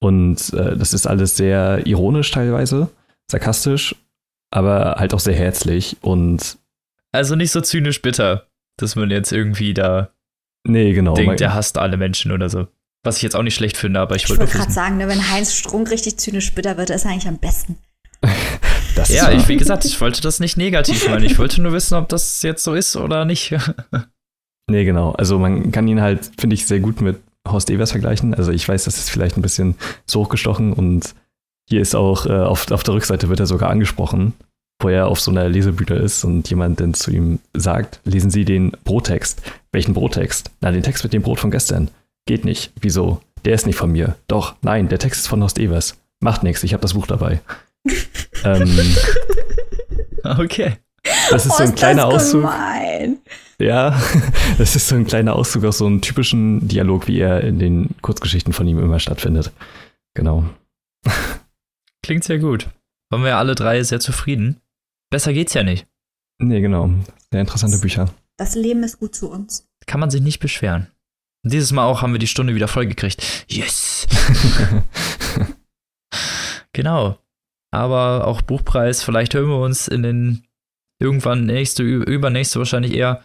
Und äh, das ist alles sehr ironisch teilweise, sarkastisch, aber halt auch sehr herzlich und. Also nicht so zynisch bitter, dass man jetzt irgendwie da Nee, genau. Denkt, der hasst alle Menschen oder so. Was ich jetzt auch nicht schlecht finde, aber ich, ich wollte gerade sagen, ne, wenn Heinz Strunk richtig zynisch bitter wird, ist er eigentlich am besten. *laughs* ja, ich, wie gesagt, ich wollte das nicht negativ meinen. Ich wollte nur wissen, ob das jetzt so ist oder nicht. *laughs* nee, genau. Also man kann ihn halt, finde ich, sehr gut mit Horst Evers vergleichen. Also ich weiß, das ist vielleicht ein bisschen zu hochgestochen und hier ist auch, äh, auf, auf der Rückseite wird er sogar angesprochen, wo er auf so einer Lesebühne ist und jemand dann zu ihm sagt, lesen Sie den Brottext. Welchen Brottext? Na, den Text mit dem Brot von gestern. Geht nicht. Wieso? Der ist nicht von mir. Doch, nein, der Text ist von Horst Evers. Macht nichts, ich habe das Buch dabei. *laughs* ähm, okay. Das ist oh, so ein kleiner Auszug. Gemein. Ja, *laughs* das ist so ein kleiner Auszug aus so einem typischen Dialog, wie er in den Kurzgeschichten von ihm immer stattfindet. Genau. Klingt sehr gut. Waren wir ja alle drei sehr zufrieden. Besser geht's ja nicht. Nee, genau. Sehr interessante Bücher. Das Leben ist gut zu uns. Kann man sich nicht beschweren. Und dieses Mal auch haben wir die Stunde wieder vollgekriegt. Yes! *laughs* genau. Aber auch Buchpreis, vielleicht hören wir uns in den irgendwann nächste, übernächste wahrscheinlich eher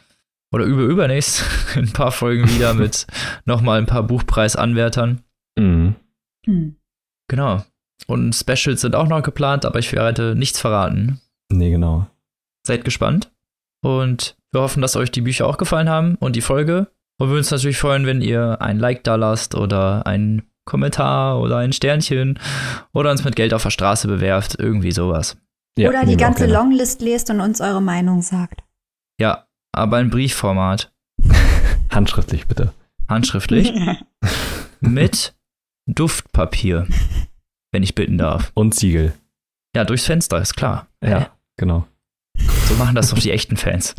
oder über übernächst in *laughs* ein paar Folgen wieder mit *laughs* nochmal ein paar Buchpreisanwärtern. Mhm. Hm. Genau. Und Specials sind auch noch geplant, aber ich werde nichts verraten. Nee, genau. Seid gespannt. Und wir hoffen, dass euch die Bücher auch gefallen haben und die Folge. Und wir würden uns natürlich freuen, wenn ihr ein Like da lasst oder ein Kommentar oder ein Sternchen oder uns mit Geld auf der Straße bewerft. Irgendwie sowas. Ja, oder die ganze Longlist lest und uns eure Meinung sagt. Ja, aber in Briefformat. *laughs* Handschriftlich, bitte. Handschriftlich. *laughs* mit Duftpapier, wenn ich bitten darf. Und Siegel. Ja, durchs Fenster, ist klar. Ja, Hä? genau. So machen das doch die echten Fans.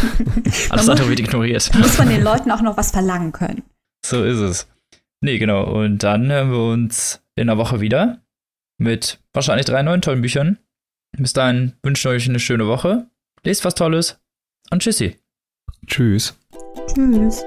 *laughs* Alles andere wird ignoriert. Muss man den Leuten auch noch was verlangen können. So ist es. Nee, genau. Und dann hören wir uns in einer Woche wieder mit wahrscheinlich drei neuen tollen Büchern. Bis dahin wünschen wir euch eine schöne Woche. Lest was Tolles und tschüssi. Tschüss. Tschüss.